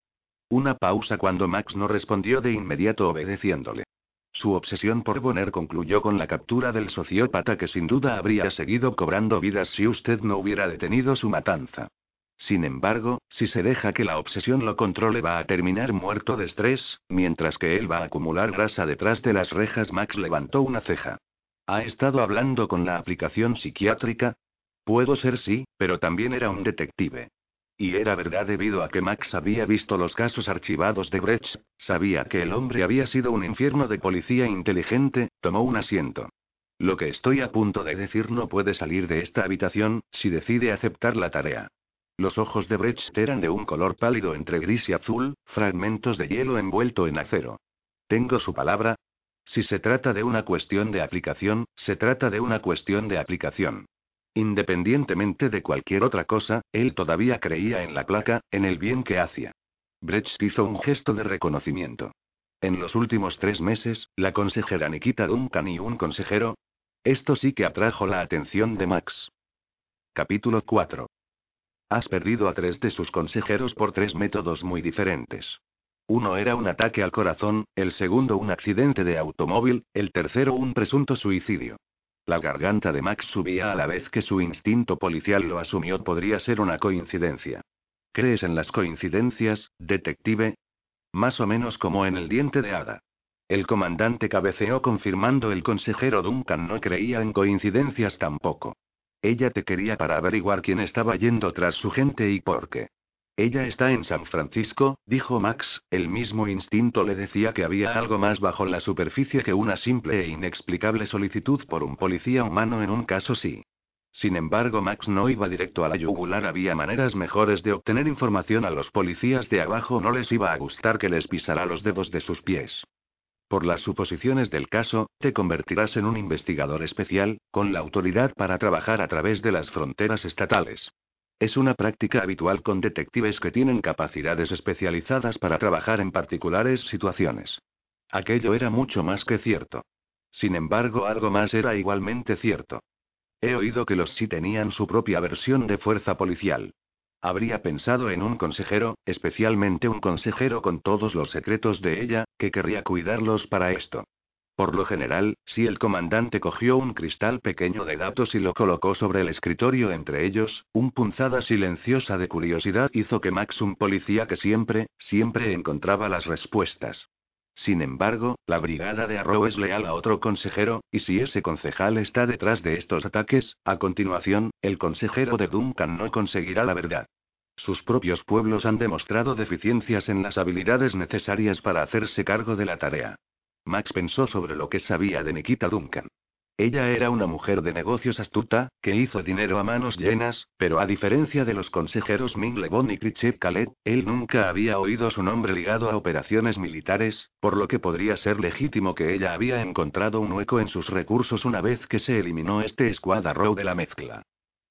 Speaker 1: Una pausa cuando Max no respondió de inmediato obedeciéndole. Su obsesión por Bonner concluyó con la captura del sociópata que sin duda habría seguido cobrando vidas si usted no hubiera detenido su matanza. Sin embargo, si se deja que la obsesión lo controle va a terminar muerto de estrés, mientras que él va a acumular grasa detrás de las rejas. Max levantó una ceja. ¿Ha estado hablando con la aplicación psiquiátrica? Puedo ser sí, pero también era un detective. Y era verdad debido a que Max había visto los casos archivados de Brecht, sabía que el hombre había sido un infierno de policía inteligente, tomó un asiento. Lo que estoy a punto de decir no puede salir de esta habitación, si decide aceptar la tarea. Los ojos de Brecht eran de un color pálido entre gris y azul, fragmentos de hielo envuelto en acero. ¿Tengo su palabra? Si se trata de una cuestión de aplicación, se trata de una cuestión de aplicación. Independientemente de cualquier otra cosa, él todavía creía en la placa, en el bien que hacía. Brecht hizo un gesto de reconocimiento. En los últimos tres meses, la consejera Nikita Duncan y un consejero. Esto sí que atrajo la atención de Max. Capítulo 4. Has perdido a tres de sus consejeros por tres métodos muy diferentes. Uno era un ataque al corazón, el segundo un accidente de automóvil, el tercero un presunto suicidio. La garganta de Max subía a la vez que su instinto policial lo asumió podría ser una coincidencia. ¿Crees en las coincidencias, detective? Más o menos como en el diente de hada. El comandante cabeceó confirmando el consejero Duncan no creía en coincidencias tampoco. Ella te quería para averiguar quién estaba yendo tras su gente y por qué. Ella está en San Francisco, dijo Max, el mismo instinto le decía que había algo más bajo la superficie que una simple e inexplicable solicitud por un policía humano en un caso sí. Sin embargo, Max no iba directo a la yugular, había maneras mejores de obtener información a los policías de abajo, no les iba a gustar que les pisara los dedos de sus pies. Por las suposiciones del caso, te convertirás en un investigador especial, con la autoridad para trabajar a través de las fronteras estatales. Es una práctica habitual con detectives que tienen capacidades especializadas para trabajar en particulares situaciones. Aquello era mucho más que cierto. Sin embargo, algo más era igualmente cierto. He oído que los sí tenían su propia versión de fuerza policial. Habría pensado en un consejero, especialmente un consejero con todos los secretos de ella, que querría cuidarlos para esto. Por lo general, si el comandante cogió un cristal pequeño de datos y lo colocó sobre el escritorio entre ellos, un punzada silenciosa de curiosidad hizo que Max, un policía que siempre, siempre encontraba las respuestas. Sin embargo, la brigada de Arrow es leal a otro consejero, y si ese concejal está detrás de estos ataques, a continuación, el consejero de Duncan no conseguirá la verdad. Sus propios pueblos han demostrado deficiencias en las habilidades necesarias para hacerse cargo de la tarea. Max pensó sobre lo que sabía de Nikita Duncan. Ella era una mujer de negocios astuta, que hizo dinero a manos llenas, pero a diferencia de los consejeros Ming Lebon y Krichev Khaled, él nunca había oído su nombre ligado a operaciones militares, por lo que podría ser legítimo que ella había encontrado un hueco en sus recursos una vez que se eliminó este escuadra row de la mezcla.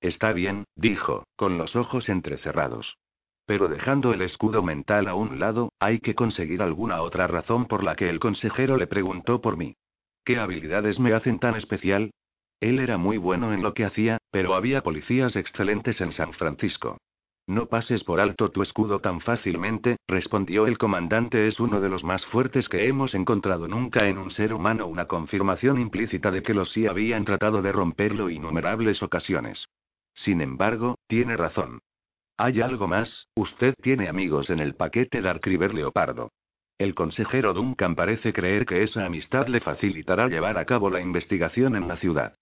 Speaker 1: Está bien, dijo, con los ojos entrecerrados. Pero dejando el escudo mental a un lado, hay que conseguir alguna otra razón por la que el consejero le preguntó por mí. ¿Qué habilidades me hacen tan especial? Él era muy bueno en lo que hacía, pero había policías excelentes en San Francisco. No pases por alto tu escudo tan fácilmente, respondió el comandante. Es uno de los más fuertes que hemos encontrado nunca en un ser humano, una confirmación implícita de que los sí habían tratado de romperlo innumerables ocasiones. Sin embargo, tiene razón. Hay algo más, usted tiene amigos en el paquete de Arcriber Leopardo. El consejero Duncan parece creer que esa amistad le facilitará llevar a cabo la investigación en la ciudad.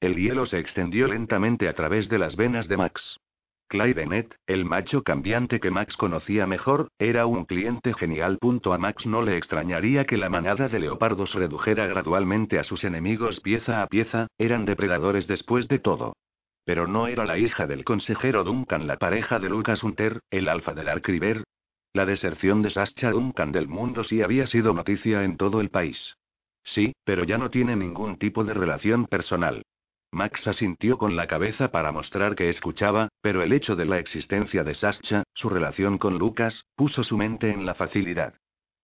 Speaker 1: El hielo se extendió lentamente a través de las venas de Max. Clyde Bennett, el macho cambiante que Max conocía mejor, era un cliente genial. A Max no le extrañaría que la manada de leopardos redujera gradualmente a sus enemigos pieza a pieza, eran depredadores después de todo. Pero no era la hija del consejero Duncan la pareja de Lucas Hunter, el alfa del Arcriver. La deserción de Sascha Duncan del mundo sí había sido noticia en todo el país. Sí, pero ya no tiene ningún tipo de relación personal. Max asintió con la cabeza para mostrar que escuchaba, pero el hecho de la existencia de Sascha, su relación con Lucas, puso su mente en la facilidad.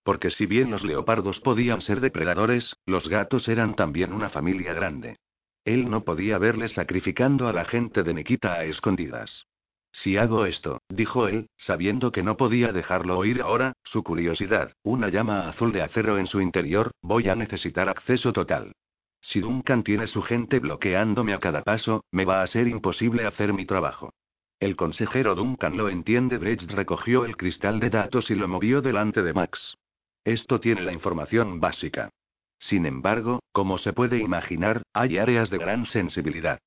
Speaker 1: Porque si bien los leopardos podían ser depredadores, los gatos eran también una familia grande. Él no podía verles sacrificando a la gente de Nikita a escondidas. Si hago esto, dijo él, sabiendo que no podía dejarlo oír ahora, su curiosidad, una llama azul de acero en su interior, voy a necesitar acceso total. Si Duncan tiene su gente bloqueándome a cada paso, me va a ser imposible hacer mi trabajo. El consejero Duncan lo entiende. Brecht recogió el cristal de datos y lo movió delante de Max. Esto tiene la información básica. Sin embargo, como se puede imaginar, hay áreas de gran sensibilidad.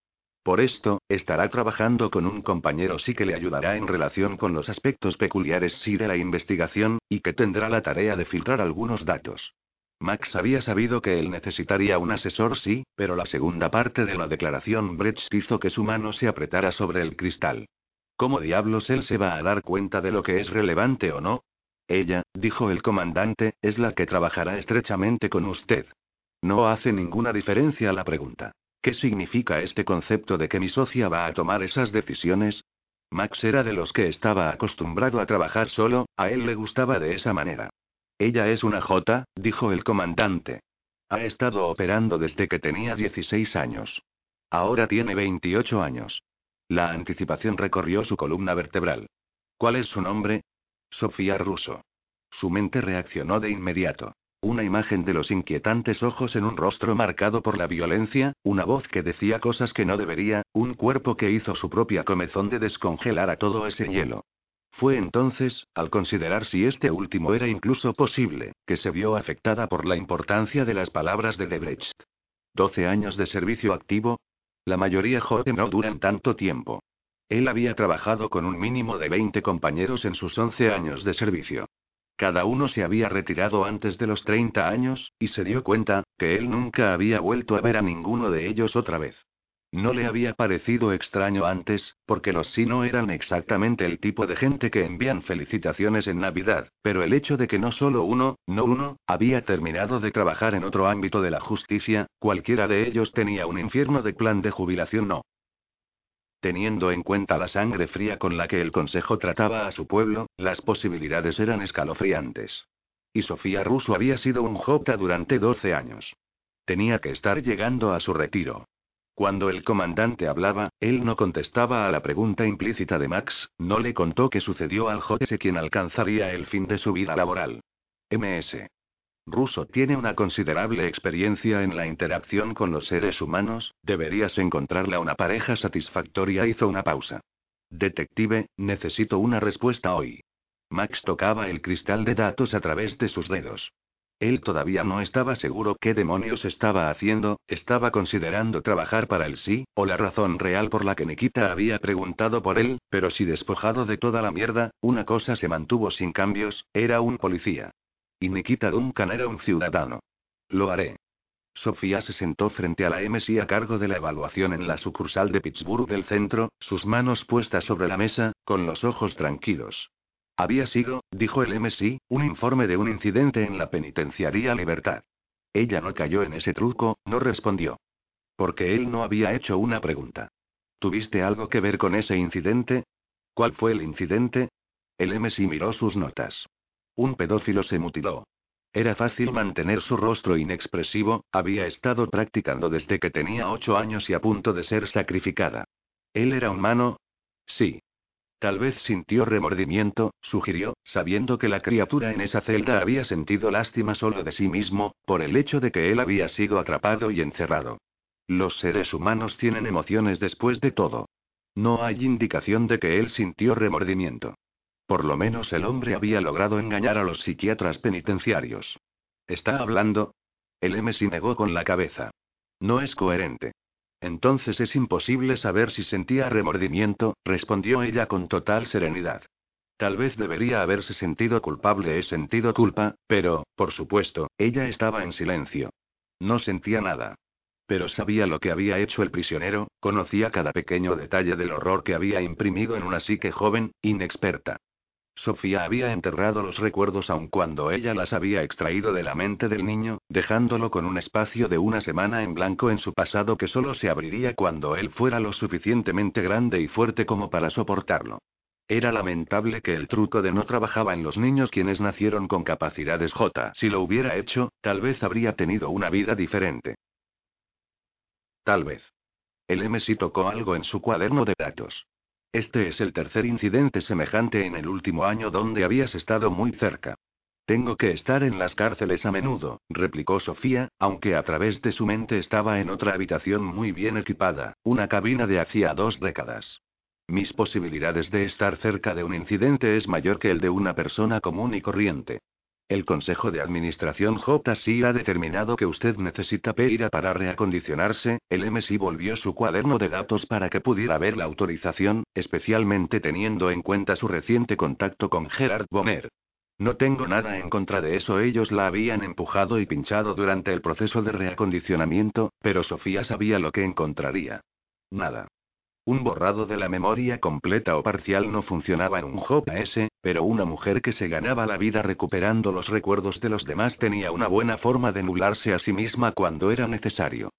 Speaker 1: Por esto, estará trabajando con un compañero sí que le ayudará en relación con los aspectos peculiares sí de la investigación, y que tendrá la tarea de filtrar algunos datos. Max había sabido que él necesitaría un asesor, sí, pero la segunda parte de la declaración Brecht hizo que su mano se apretara sobre el cristal. ¿Cómo diablos él se va a dar cuenta de lo que es relevante o no? Ella, dijo el comandante, es la que trabajará estrechamente con usted. No hace ninguna diferencia la pregunta. ¿Qué significa este concepto de que mi socia va a tomar esas decisiones? Max era de los que estaba acostumbrado a trabajar solo, a él le gustaba de esa manera. Ella es una J, dijo el comandante. Ha estado operando desde que tenía 16 años. Ahora tiene 28 años. La anticipación recorrió su columna vertebral. ¿Cuál es su nombre? Sofía Russo. Su mente reaccionó de inmediato. Una imagen de los inquietantes ojos en un rostro marcado por la violencia, una voz que decía cosas que no debería, un cuerpo que hizo su propia comezón de descongelar a todo ese hielo. Fue entonces, al considerar si este último era incluso posible, que se vio afectada por la importancia de las palabras de Debrecht. ¿Doce años de servicio activo? La mayoría joven no duran tanto tiempo. Él había trabajado con un mínimo de 20 compañeros en sus 11 años de servicio. Cada uno se había retirado antes de los 30 años, y se dio cuenta, que él nunca había vuelto a ver a ninguno de ellos otra vez. No le había parecido extraño antes, porque los sí no eran exactamente el tipo de gente que envían felicitaciones en Navidad, pero el hecho de que no solo uno, no uno, había terminado de trabajar en otro ámbito de la justicia, cualquiera de ellos tenía un infierno de plan de jubilación no. Teniendo en cuenta la sangre fría con la que el Consejo trataba a su pueblo, las posibilidades eran escalofriantes. Y Sofía Russo había sido un Jota durante 12 años. Tenía que estar llegando a su retiro. Cuando el comandante hablaba, él no contestaba a la pregunta implícita de Max, no le contó qué sucedió al JS quien alcanzaría el fin de su vida laboral. MS. Russo tiene una considerable experiencia en la interacción con los seres humanos, deberías encontrarla una pareja satisfactoria. Hizo una pausa. Detective, necesito una respuesta hoy. Max tocaba el cristal de datos a través de sus dedos. Él todavía no estaba seguro qué demonios estaba haciendo, estaba considerando trabajar para el sí, o la razón real por la que Nikita había preguntado por él, pero si despojado de toda la mierda, una cosa se mantuvo sin cambios, era un policía. Y Nikita Duncan era un ciudadano. Lo haré. Sofía se sentó frente a la MSI a cargo de la evaluación en la sucursal de Pittsburgh del centro, sus manos puestas sobre la mesa, con los ojos tranquilos. Había sido, dijo el MSI, un informe de un incidente en la penitenciaría Libertad. Ella no cayó en ese truco, no respondió. Porque él no había hecho una pregunta. ¿Tuviste algo que ver con ese incidente? ¿Cuál fue el incidente? El MSI miró sus notas. Un pedófilo se mutiló. Era fácil mantener su rostro inexpresivo, había estado practicando desde que tenía ocho años y a punto de ser sacrificada. ¿Él era humano? Sí. Tal vez sintió remordimiento, sugirió, sabiendo que la criatura en esa celda había sentido lástima solo de sí mismo, por el hecho de que él había sido atrapado y encerrado. Los seres humanos tienen emociones después de todo. No hay indicación de que él sintió remordimiento. Por lo menos el hombre había logrado engañar a los psiquiatras penitenciarios. ¿Está hablando? El MC negó con la cabeza. No es coherente. Entonces es imposible saber si sentía remordimiento, respondió ella con total serenidad. Tal vez debería haberse sentido culpable, he sentido culpa, pero, por supuesto, ella estaba en silencio. No sentía nada. Pero sabía lo que había hecho el prisionero, conocía cada pequeño detalle del horror que había imprimido en una psique joven, inexperta. Sofía había enterrado los recuerdos aun cuando ella las había extraído de la mente del niño, dejándolo con un espacio de una semana en blanco en su pasado que solo se abriría cuando él fuera lo suficientemente grande y fuerte como para soportarlo. Era lamentable que el truco de no trabajaba en los niños quienes nacieron con capacidades J. Si lo hubiera hecho, tal vez habría tenido una vida diferente. Tal vez. El MC tocó algo en su cuaderno de datos. Este es el tercer incidente semejante en el último año donde habías estado muy cerca. Tengo que estar en las cárceles a menudo, replicó Sofía, aunque a través de su mente estaba en otra habitación muy bien equipada, una cabina de hacía dos décadas. Mis posibilidades de estar cerca de un incidente es mayor que el de una persona común y corriente. El Consejo de Administración JSI ha determinado que usted necesita PIRA para reacondicionarse. El MSI volvió su cuaderno de datos para que pudiera ver la autorización, especialmente teniendo en cuenta su reciente contacto con Gerard Bonner. No tengo nada en contra de eso. Ellos la habían empujado y pinchado durante el proceso de reacondicionamiento, pero Sofía sabía lo que encontraría. Nada. Un borrado de la memoria completa o parcial no funcionaba en un JS, pero una mujer que se ganaba la vida recuperando los recuerdos de los demás tenía una buena forma de nularse a sí misma cuando era necesario.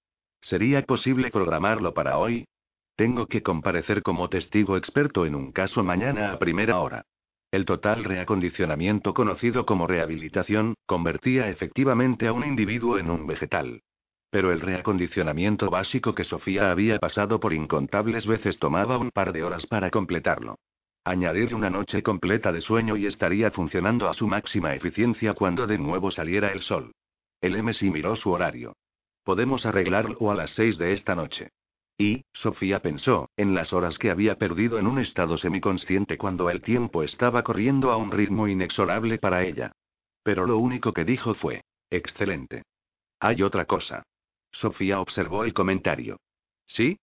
Speaker 1: ¿Sería posible programarlo para hoy? Tengo que comparecer como testigo experto en un caso mañana a primera hora. El total reacondicionamiento conocido como rehabilitación, convertía efectivamente a un individuo en un vegetal. Pero el reacondicionamiento básico que Sofía había pasado por incontables veces tomaba un par de horas para completarlo. Añadir una noche completa de sueño y estaría funcionando a su máxima eficiencia cuando de nuevo saliera el sol. El MSI miró su horario. Podemos arreglarlo a las seis de esta noche. Y, Sofía pensó, en las horas que había perdido en un estado semiconsciente cuando el tiempo estaba corriendo a un ritmo inexorable para ella. Pero lo único que dijo fue, excelente. Hay otra cosa. Sofía observó el comentario. ¿Sí?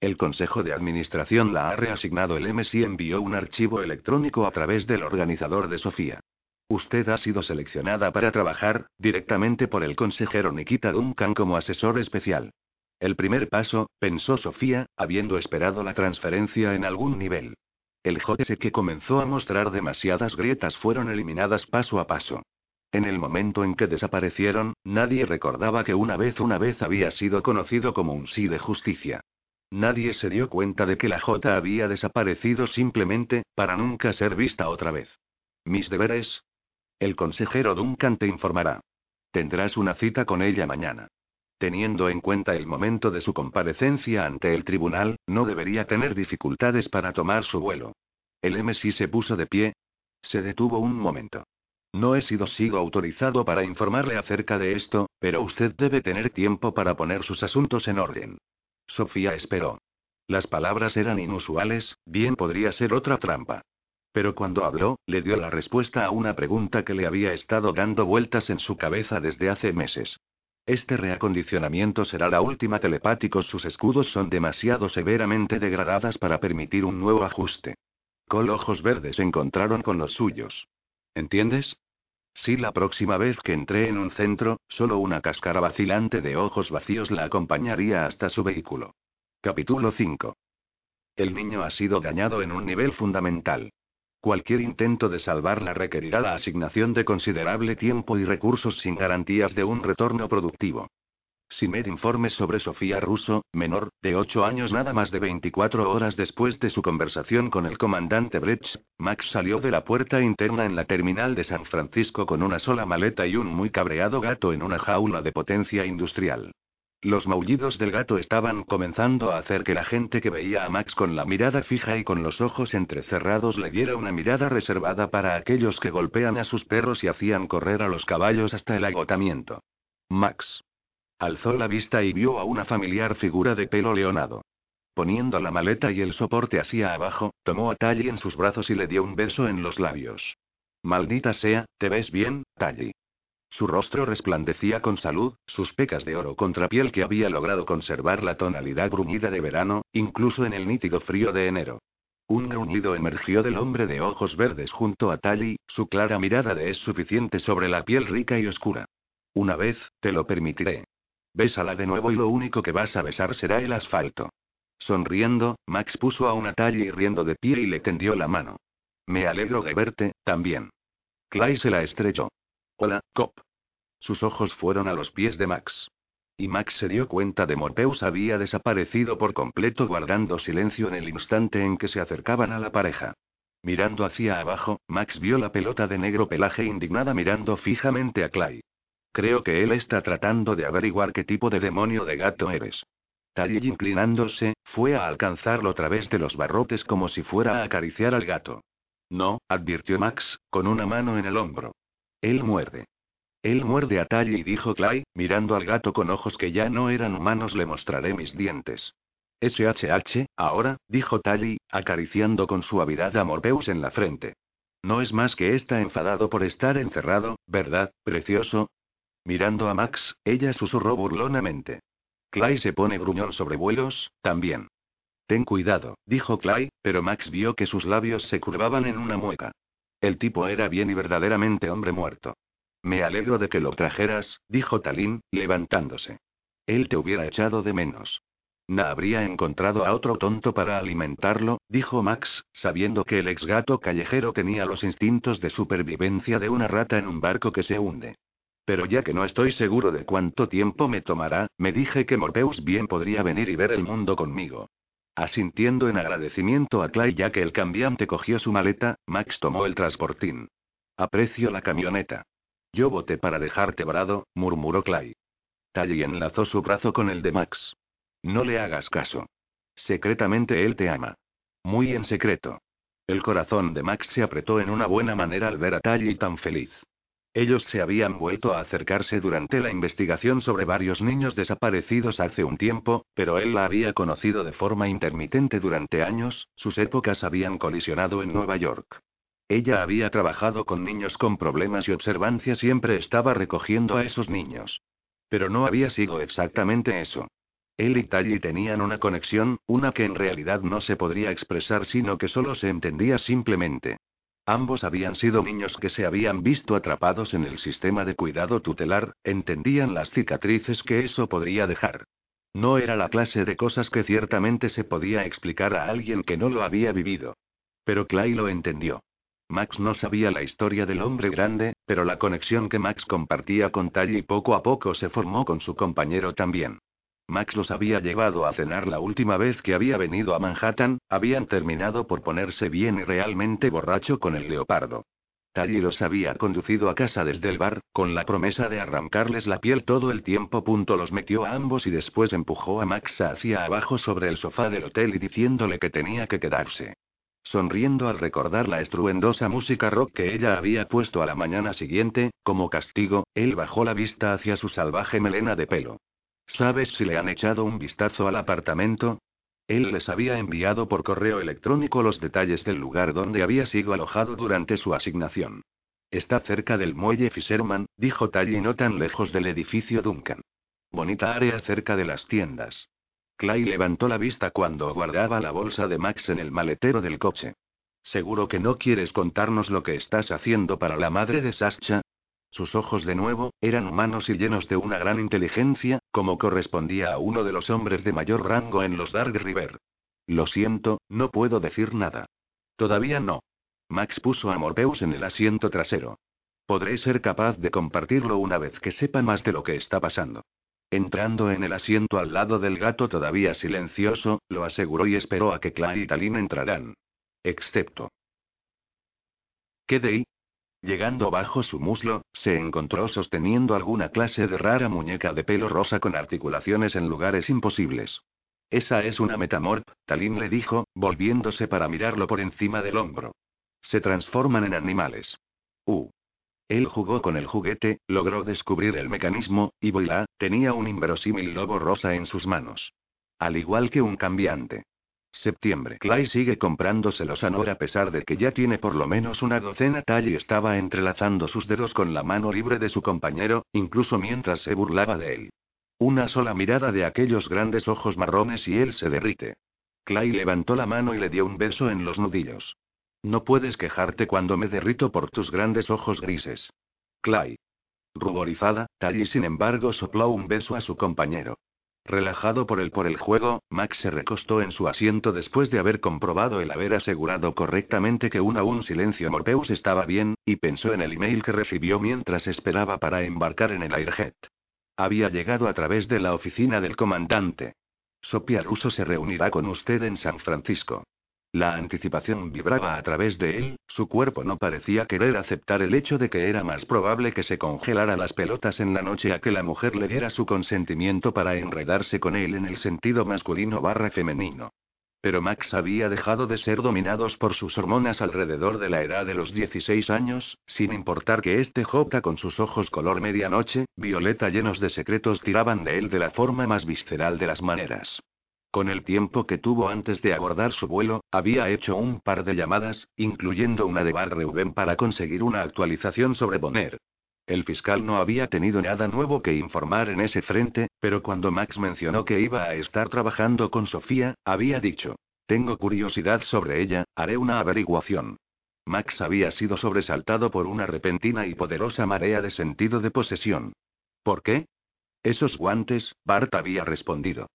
Speaker 1: El Consejo de Administración la ha reasignado el MS y envió un archivo electrónico a través del organizador de Sofía. Usted ha sido seleccionada para trabajar, directamente por el consejero Nikita Duncan como asesor especial. El primer paso, pensó Sofía, habiendo esperado la transferencia en algún nivel. El JS que comenzó a mostrar demasiadas grietas fueron eliminadas paso a paso. En el momento en que desaparecieron, nadie recordaba que una vez una vez había sido conocido como un sí de justicia. Nadie se dio cuenta de que la J había desaparecido simplemente, para nunca ser vista otra vez. Mis deberes. El consejero Duncan te informará. Tendrás una cita con ella mañana. Teniendo en cuenta el momento de su comparecencia ante el tribunal, no debería tener dificultades para tomar su vuelo. El MSI se puso de pie. Se detuvo un momento. No he sido sido autorizado para informarle acerca de esto, pero usted debe tener tiempo para poner sus asuntos en orden. Sofía esperó. Las palabras eran inusuales, bien podría ser otra trampa. Pero cuando habló, le dio la respuesta a una pregunta que le había estado dando vueltas en su cabeza desde hace meses. Este reacondicionamiento será la última telepáticos. Sus escudos son demasiado severamente degradadas para permitir un nuevo ajuste. Col ojos verdes encontraron con los suyos. ¿Entiendes? Si la próxima vez que entré en un centro, solo una cáscara vacilante de ojos vacíos la acompañaría hasta su vehículo. Capítulo 5. El niño ha sido dañado en un nivel fundamental. Cualquier intento de salvarla requerirá la asignación de considerable tiempo y recursos sin garantías de un retorno productivo. Simed informe sobre Sofía Russo, menor, de 8 años nada más de 24 horas después de su conversación con el comandante Brecht, Max salió de la puerta interna en la terminal de San Francisco con una sola maleta y un muy cabreado gato en una jaula de potencia industrial. Los maullidos del gato estaban comenzando a hacer que la gente que veía a Max con la mirada fija y con los ojos entrecerrados le diera una mirada reservada para aquellos que golpean a sus perros y hacían correr a los caballos hasta el agotamiento. Max. Alzó la vista y vio a una familiar figura de pelo leonado. Poniendo la maleta y el soporte hacia abajo, tomó a Tally en sus brazos y le dio un beso en los labios. Maldita sea, ¿te ves bien, Tally? Su rostro resplandecía con salud, sus pecas de oro contra piel que había logrado conservar la tonalidad bruñida de verano, incluso en el nítido frío de enero. Un gruñido emergió del hombre de ojos verdes junto a Tally, su clara mirada de es suficiente sobre la piel rica y oscura. Una vez, te lo permitiré. Bésala de nuevo y lo único que vas a besar será el asfalto. Sonriendo, Max puso a una Tally riendo de pie y le tendió la mano. Me alegro de verte, también. Clay se la estrechó. Hola, Cop. Sus ojos fueron a los pies de Max. Y Max se dio cuenta de Morpeus había desaparecido por completo guardando silencio en el instante en que se acercaban a la pareja. Mirando hacia abajo, Max vio la pelota de negro pelaje indignada mirando fijamente a Clay. Creo que él está tratando de averiguar qué tipo de demonio de gato eres. Tally inclinándose, fue a alcanzarlo a través de los barrotes como si fuera a acariciar al gato. No, advirtió Max, con una mano en el hombro. Él muerde. Él muerde a Tally, dijo Clay, mirando al gato con ojos que ya no eran humanos, le mostraré mis dientes. SHH, ahora, dijo Tally, acariciando con suavidad a Morpeus en la frente. No es más que está enfadado por estar encerrado, ¿verdad, precioso? Mirando a Max, ella susurró burlonamente. Clay se pone gruñón sobre vuelos, también. Ten cuidado, dijo Clay, pero Max vio que sus labios se curvaban en una mueca. El tipo era bien y verdaderamente hombre muerto. Me alegro de que lo trajeras, dijo Talín, levantándose. Él te hubiera echado de menos. No habría encontrado a otro tonto para alimentarlo, dijo Max, sabiendo que el ex gato callejero tenía los instintos de supervivencia de una rata en un barco que se hunde. Pero ya que no estoy seguro de cuánto tiempo me tomará, me dije que Morpeus bien podría venir y ver el mundo conmigo. Asintiendo en agradecimiento a Clay ya que el cambiante cogió su maleta, Max tomó el transportín. Aprecio la camioneta. Yo voté para dejarte varado, murmuró Clay. Tally enlazó su brazo con el de Max. No le hagas caso. Secretamente él te ama. Muy en secreto. El corazón de Max se apretó en una buena manera al ver a Tally tan feliz. Ellos se habían vuelto a acercarse durante la investigación sobre varios niños desaparecidos hace un tiempo, pero él la había conocido de forma intermitente durante años, sus épocas habían colisionado en Nueva York. Ella había trabajado con niños con problemas y observancia siempre estaba recogiendo a esos niños. Pero no había sido exactamente eso. Él y Tally tenían una conexión, una que en realidad no se podría expresar sino que solo se entendía simplemente. Ambos habían sido niños que se habían visto atrapados en el sistema de cuidado tutelar, entendían las cicatrices que eso podría dejar. No era la clase de cosas que ciertamente se podía explicar a alguien que no lo había vivido. Pero Clay lo entendió. Max no sabía la historia del hombre grande, pero la conexión que Max compartía con Tally poco a poco se formó con su compañero también. Max los había llevado a cenar la última vez que había venido a Manhattan, habían terminado por ponerse bien y realmente borracho con el leopardo. Tally los había conducido a casa desde el bar, con la promesa de arrancarles la piel todo el tiempo. Punto los metió a ambos y después empujó a Max hacia abajo sobre el sofá del hotel y diciéndole que tenía que quedarse. Sonriendo al recordar la estruendosa música rock que ella había puesto a la mañana siguiente, como castigo, él bajó la vista hacia su salvaje melena de pelo. ¿Sabes si le han echado un vistazo al apartamento? Él les había enviado por correo electrónico los detalles del lugar donde había sido alojado durante su asignación. Está cerca del muelle Fisherman, dijo Tally no tan lejos del edificio Duncan. Bonita área cerca de las tiendas. Clay levantó la vista cuando guardaba la bolsa de Max en el maletero del coche. ¿Seguro que no quieres contarnos lo que estás haciendo para la madre de Sascha? Sus ojos de nuevo, eran humanos y llenos de una gran inteligencia, como correspondía a uno de los hombres de mayor rango en los Dark River. Lo siento, no puedo decir nada. Todavía no. Max puso a Morpeus en el asiento trasero. Podré ser capaz de compartirlo una vez que sepa más de lo que está pasando. Entrando en el asiento al lado del gato todavía silencioso, lo aseguró y esperó a que Clay y Talin entrarán. Excepto. ¿Qué de ahí? Llegando bajo su muslo, se encontró sosteniendo alguna clase de rara muñeca de pelo rosa con articulaciones en lugares imposibles. Esa es una metamorp, Talín le dijo, volviéndose para mirarlo por encima del hombro. Se transforman en animales. Uh. Él jugó con el juguete, logró descubrir el mecanismo, y voilà, tenía un inverosímil lobo rosa en sus manos. Al igual que un cambiante. Septiembre. Clay sigue comprándose a Nor a pesar de que ya tiene por lo menos una docena tal y estaba entrelazando sus dedos con la mano libre de su compañero, incluso mientras se burlaba de él. Una sola mirada de aquellos grandes ojos marrones y él se derrite. Clay levantó la mano y le dio un beso en los nudillos. No puedes quejarte cuando me derrito por tus grandes ojos grises. Clay. Ruborizada, Tally sin embargo sopló un beso a su compañero. Relajado por el por el juego, Max se recostó en su asiento después de haber comprobado el haber asegurado correctamente que un un silencio Morpeus estaba bien, y pensó en el email que recibió mientras esperaba para embarcar en el Airjet. Había llegado a través de la oficina del comandante. Sopia Russo se reunirá con usted en San Francisco. La anticipación vibraba a través de él, su cuerpo no parecía querer aceptar el hecho de que era más probable que se congelara las pelotas en la noche a que la mujer le diera su consentimiento para enredarse con él en el sentido masculino barra femenino. Pero Max había dejado de ser dominados por sus hormonas alrededor de la edad de los 16 años, sin importar que este Jota con sus ojos color medianoche, violeta llenos de secretos tiraban de él de la forma más visceral de las maneras. Con el tiempo que tuvo antes de abordar su vuelo, había hecho un par de llamadas, incluyendo una de Bar Reuben para conseguir una actualización sobre Bonner. El fiscal no había tenido nada nuevo que informar en ese frente, pero cuando Max mencionó que iba a estar trabajando con Sofía, había dicho, tengo curiosidad sobre ella, haré una averiguación. Max había sido sobresaltado por una repentina y poderosa marea de sentido de posesión. ¿Por qué? Esos guantes, Bart había respondido.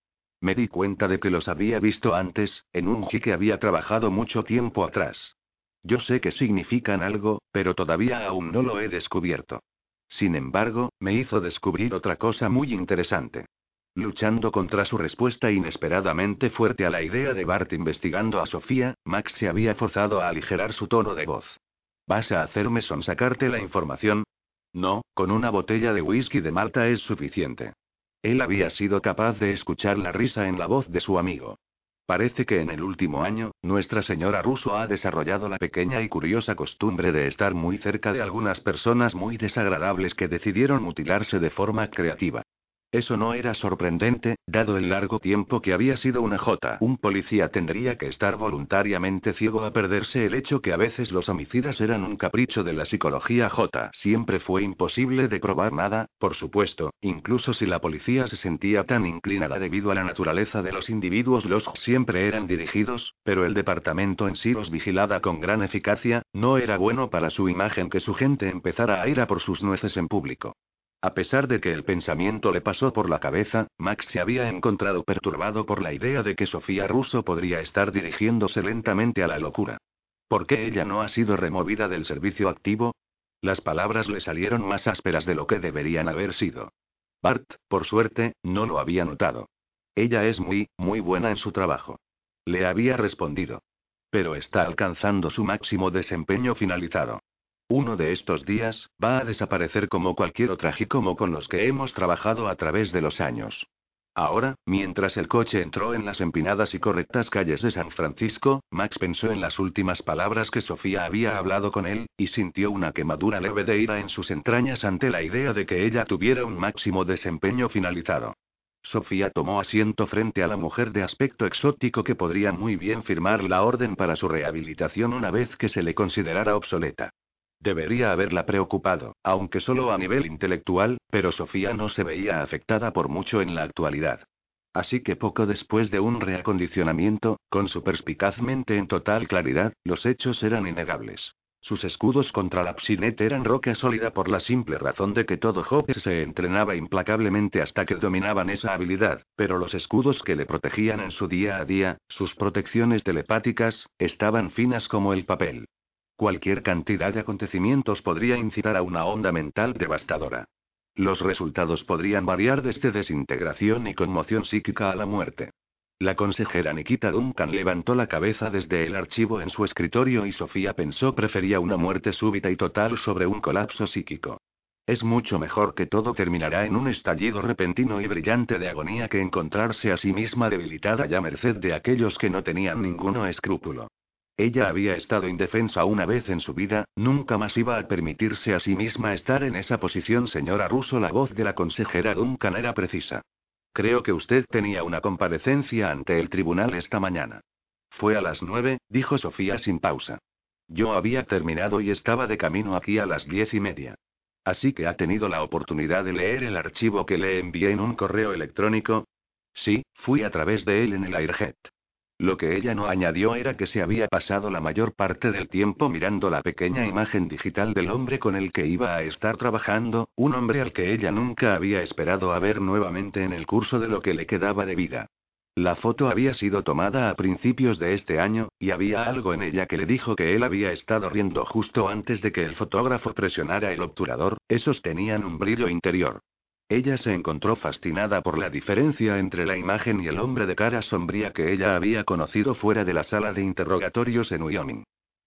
Speaker 1: Me di cuenta de que los había visto antes, en un G que había trabajado mucho tiempo atrás. Yo sé que significan algo, pero todavía aún no lo he descubierto. Sin embargo, me hizo descubrir otra cosa muy interesante. Luchando contra su respuesta inesperadamente fuerte a la idea de Bart investigando a Sofía, Max se había forzado a aligerar su tono de voz. ¿Vas a hacerme sonsacarte la información? No, con una botella de whisky de Malta es suficiente. Él había sido capaz de escuchar la risa en la voz de su amigo. Parece que en el último año, Nuestra Señora Russo ha desarrollado la pequeña y curiosa costumbre de estar muy cerca de algunas personas muy desagradables que decidieron mutilarse de forma creativa. Eso no era sorprendente, dado el largo tiempo que había sido una J. Un policía tendría que estar voluntariamente ciego a perderse el hecho que a veces los homicidas eran un capricho de la psicología J. Siempre fue imposible de probar nada, por supuesto, incluso si la policía se sentía tan inclinada debido a la naturaleza de los individuos los siempre eran dirigidos, pero el departamento en sí los vigilaba con gran eficacia, no era bueno para su imagen que su gente empezara a ir a por sus nueces en público. A pesar de que el pensamiento le pasó por la cabeza, Max se había encontrado perturbado por la idea de que Sofía Russo podría estar dirigiéndose lentamente a la locura. ¿Por qué ella no ha sido removida del servicio activo? Las palabras le salieron más ásperas de lo que deberían haber sido. Bart, por suerte, no lo había notado. Ella es muy, muy buena en su trabajo. Le había respondido. Pero está alcanzando su máximo desempeño finalizado. Uno de estos días, va a desaparecer como cualquier otra como con los que hemos trabajado a través de los años. Ahora, mientras el coche entró en las empinadas y correctas calles de San Francisco, Max pensó en las últimas palabras que Sofía había hablado con él, y sintió una quemadura leve de ira en sus entrañas ante la idea de que ella tuviera un máximo desempeño finalizado. Sofía tomó asiento frente a la mujer de aspecto exótico que podría muy bien firmar la orden para su rehabilitación una vez que se le considerara obsoleta. Debería haberla preocupado, aunque solo a nivel intelectual, pero Sofía no se veía afectada por mucho en la actualidad. Así que poco después de un reacondicionamiento, con su perspicazmente en total claridad, los hechos eran innegables. Sus escudos contra la psinet eran roca sólida por la simple razón de que todo Hopper se entrenaba implacablemente hasta que dominaban esa habilidad, pero los escudos que le protegían en su día a día, sus protecciones telepáticas, estaban finas como el papel. Cualquier cantidad de acontecimientos podría incitar a una onda mental devastadora. Los resultados podrían variar desde desintegración y conmoción psíquica a la muerte. La consejera Nikita Duncan levantó la cabeza desde el archivo en su escritorio y Sofía pensó prefería una muerte súbita y total sobre un colapso psíquico. Es mucho mejor que todo terminará en un estallido repentino y brillante de agonía que encontrarse a sí misma debilitada ya merced de aquellos que no tenían ninguno escrúpulo. Ella había estado indefensa una vez en su vida, nunca más iba a permitirse a sí misma estar en esa posición. Señora Russo, la voz de la consejera Duncan era precisa. Creo que usted tenía una comparecencia ante el tribunal esta mañana. Fue a las nueve, dijo Sofía sin pausa. Yo había terminado y estaba de camino aquí a las diez y media. Así que ha tenido la oportunidad de leer el archivo que le envié en un correo electrónico. Sí, fui a través de él en el Airjet. Lo que ella no añadió era que se había pasado la mayor parte del tiempo mirando la pequeña imagen digital del hombre con el que iba a estar trabajando, un hombre al que ella nunca había esperado a ver nuevamente en el curso de lo que le quedaba de vida. La foto había sido tomada a principios de este año, y había algo en ella que le dijo que él había estado riendo justo antes de que el fotógrafo presionara el obturador, esos tenían un brillo interior. Ella se encontró fascinada por la diferencia entre la imagen y el hombre de cara sombría que ella había conocido fuera de la sala de interrogatorios en Wyoming.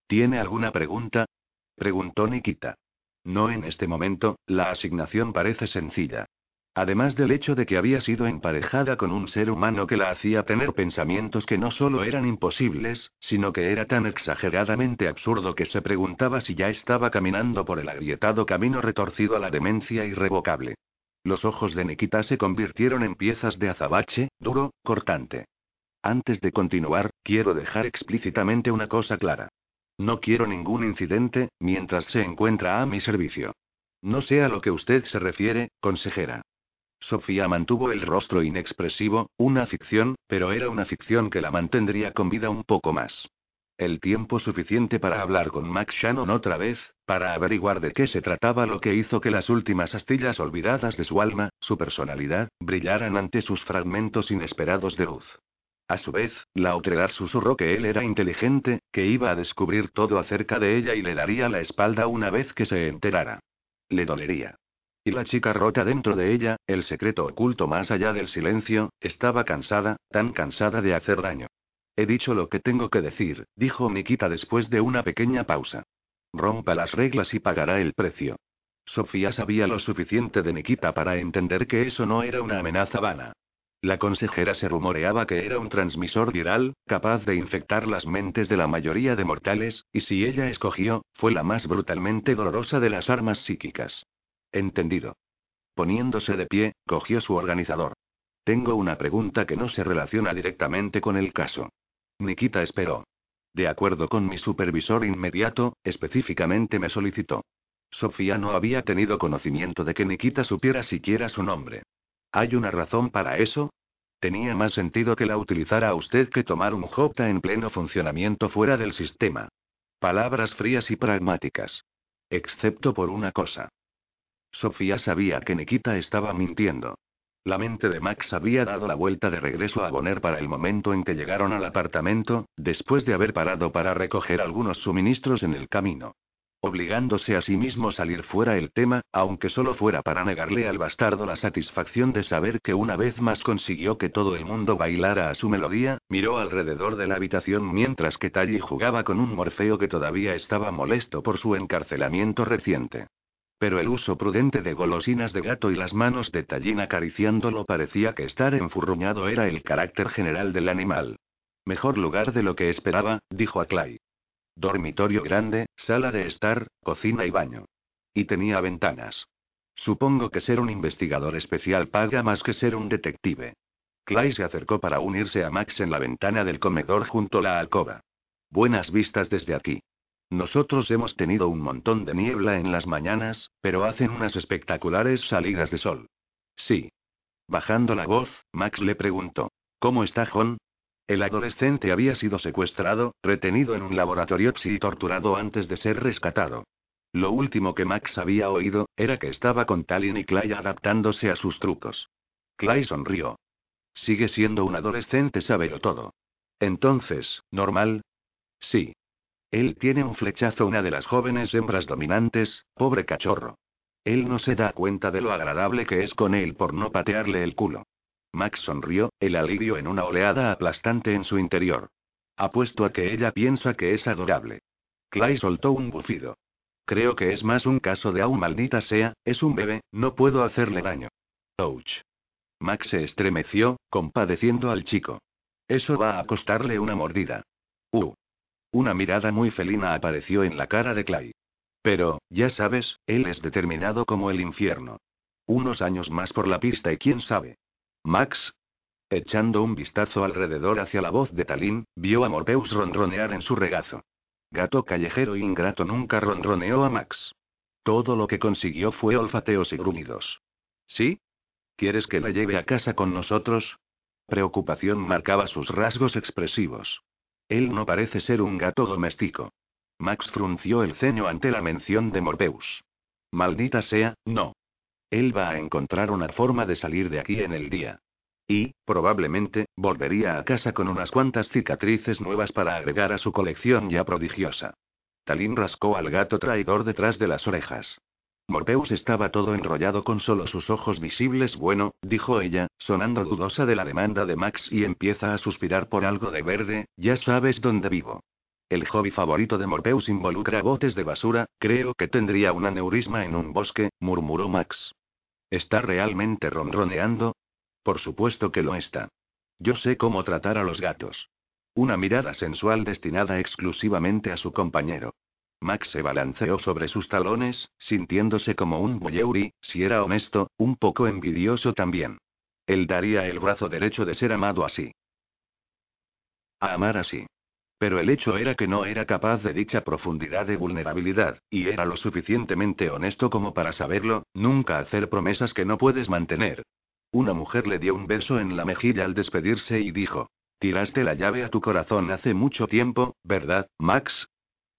Speaker 1: ¿Tiene alguna pregunta? preguntó Nikita. No en este momento, la asignación parece sencilla. Además del hecho de que había sido emparejada con un ser humano que la hacía tener pensamientos que no solo eran imposibles, sino que era tan exageradamente absurdo que se preguntaba si ya estaba caminando por el agrietado camino retorcido a la demencia irrevocable. Los ojos de Nikita se convirtieron en piezas de azabache, duro, cortante. Antes de continuar, quiero dejar explícitamente una cosa clara. No quiero ningún incidente, mientras se encuentra a mi servicio. No sé a lo que usted se refiere, consejera. Sofía mantuvo el rostro inexpresivo, una ficción, pero era una ficción que la mantendría con vida un poco más. El tiempo suficiente para hablar con Max Shannon otra vez, para averiguar de qué se trataba lo que hizo que las últimas astillas olvidadas de su alma, su personalidad, brillaran ante sus fragmentos inesperados de luz. A su vez, la Outregar susurró que él era inteligente, que iba a descubrir todo acerca de ella y le daría la espalda una vez que se enterara. Le dolería. Y la chica rota dentro de ella, el secreto oculto más allá del silencio, estaba cansada, tan cansada de hacer daño. He dicho lo que tengo que decir, dijo Nikita después de una pequeña pausa. Rompa las reglas y pagará el precio. Sofía sabía lo suficiente de Nikita para entender que eso no era una amenaza vana. La consejera se rumoreaba que era un transmisor viral, capaz de infectar las mentes de la mayoría de mortales, y si ella escogió, fue la más brutalmente dolorosa de las armas psíquicas. Entendido. Poniéndose de pie, cogió su organizador. Tengo una pregunta que no se relaciona directamente con el caso. Nikita esperó. De acuerdo con mi supervisor inmediato, específicamente me solicitó. Sofía no había tenido conocimiento de que Nikita supiera siquiera su nombre. ¿Hay una razón para eso? Tenía más sentido que la utilizara a usted que tomar un Jota en pleno funcionamiento fuera del sistema. Palabras frías y pragmáticas. Excepto por una cosa. Sofía sabía que Nikita estaba mintiendo. La mente de Max había dado la vuelta de regreso a Bonner para el momento en que llegaron al apartamento, después de haber parado para recoger algunos suministros en el camino. Obligándose a sí mismo a salir fuera el tema, aunque solo fuera para negarle al bastardo la satisfacción de saber que una vez más consiguió que todo el mundo bailara a su melodía, miró alrededor de la habitación mientras que Tally jugaba con un Morfeo que todavía estaba molesto por su encarcelamiento reciente. Pero el uso prudente de golosinas de gato y las manos de Tallín acariciándolo parecía que estar enfurruñado era el carácter general del animal. Mejor lugar de lo que esperaba, dijo a Clay. Dormitorio grande, sala de estar, cocina y baño. Y tenía ventanas. Supongo que ser un investigador especial paga más que ser un detective. Clay se acercó para unirse a Max en la ventana del comedor junto a la alcoba. Buenas vistas desde aquí. Nosotros hemos tenido un montón de niebla en las mañanas, pero hacen unas espectaculares salidas de sol. Sí. Bajando la voz, Max le preguntó. ¿Cómo está John? El adolescente había sido secuestrado, retenido en un laboratorio y torturado antes de ser rescatado. Lo último que Max había oído, era que estaba con Tallinn y Clay adaptándose a sus trucos. Clay sonrió. Sigue siendo un adolescente, sábelo todo. Entonces, ¿normal? Sí. Él tiene un flechazo una de las jóvenes hembras dominantes, pobre cachorro. Él no se da cuenta de lo agradable que es con él por no patearle el culo. Max sonrió, el alivio en una oleada aplastante en su interior. Apuesto a que ella piensa que es adorable. Clay soltó un bufido. Creo que es más un caso de aún maldita sea, es un bebé, no puedo hacerle daño. Ouch. Max se estremeció, compadeciendo al chico. Eso va a costarle una mordida. Uh. Una mirada muy felina apareció en la cara de Clay. Pero, ya sabes, él es determinado como el infierno. Unos años más por la pista y quién sabe. Max. Echando un vistazo alrededor hacia la voz de Talín, vio a Morpeus ronronear en su regazo. Gato callejero ingrato nunca ronroneó a Max. Todo lo que consiguió fue olfateos y gruñidos. ¿Sí? ¿Quieres que la lleve a casa con nosotros? Preocupación marcaba sus rasgos expresivos. Él no parece ser un gato doméstico. Max frunció el ceño ante la mención de Morpeus. Maldita sea, no. Él va a encontrar una forma de salir de aquí en el día. Y, probablemente, volvería a casa con unas cuantas cicatrices nuevas para agregar a su colección ya prodigiosa. Talín rascó al gato traidor detrás de las orejas. Morpeus estaba todo enrollado con solo sus ojos visibles. Bueno, dijo ella, sonando dudosa de la demanda de Max y empieza a suspirar por algo de verde, ya sabes dónde vivo. El hobby favorito de Morpeus involucra botes de basura, creo que tendría un aneurisma en un bosque, murmuró Max. ¿Está realmente ronroneando? Por supuesto que lo está. Yo sé cómo tratar a los gatos. Una mirada sensual destinada exclusivamente a su compañero. Max se balanceó sobre sus talones, sintiéndose como un boyeuri, si era honesto, un poco envidioso también. Él daría el brazo derecho de ser amado así. A amar así. Pero el hecho era que no era capaz de dicha profundidad de vulnerabilidad, y era lo suficientemente honesto como para saberlo, nunca hacer promesas que no puedes mantener, una mujer le dio un beso en la mejilla al despedirse y dijo, Tiraste la llave a tu corazón hace mucho tiempo, ¿verdad, Max?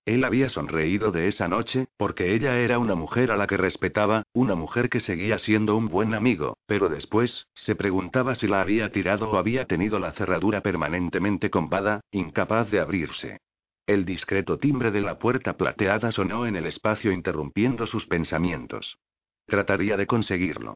Speaker 1: Él había sonreído de esa noche, porque ella era una mujer a la que respetaba, una mujer que seguía siendo un buen amigo, pero después, se preguntaba si la había tirado o había tenido la cerradura permanentemente compada, incapaz de abrirse. El discreto timbre de la puerta plateada sonó en el espacio interrumpiendo sus pensamientos. Trataría de conseguirlo.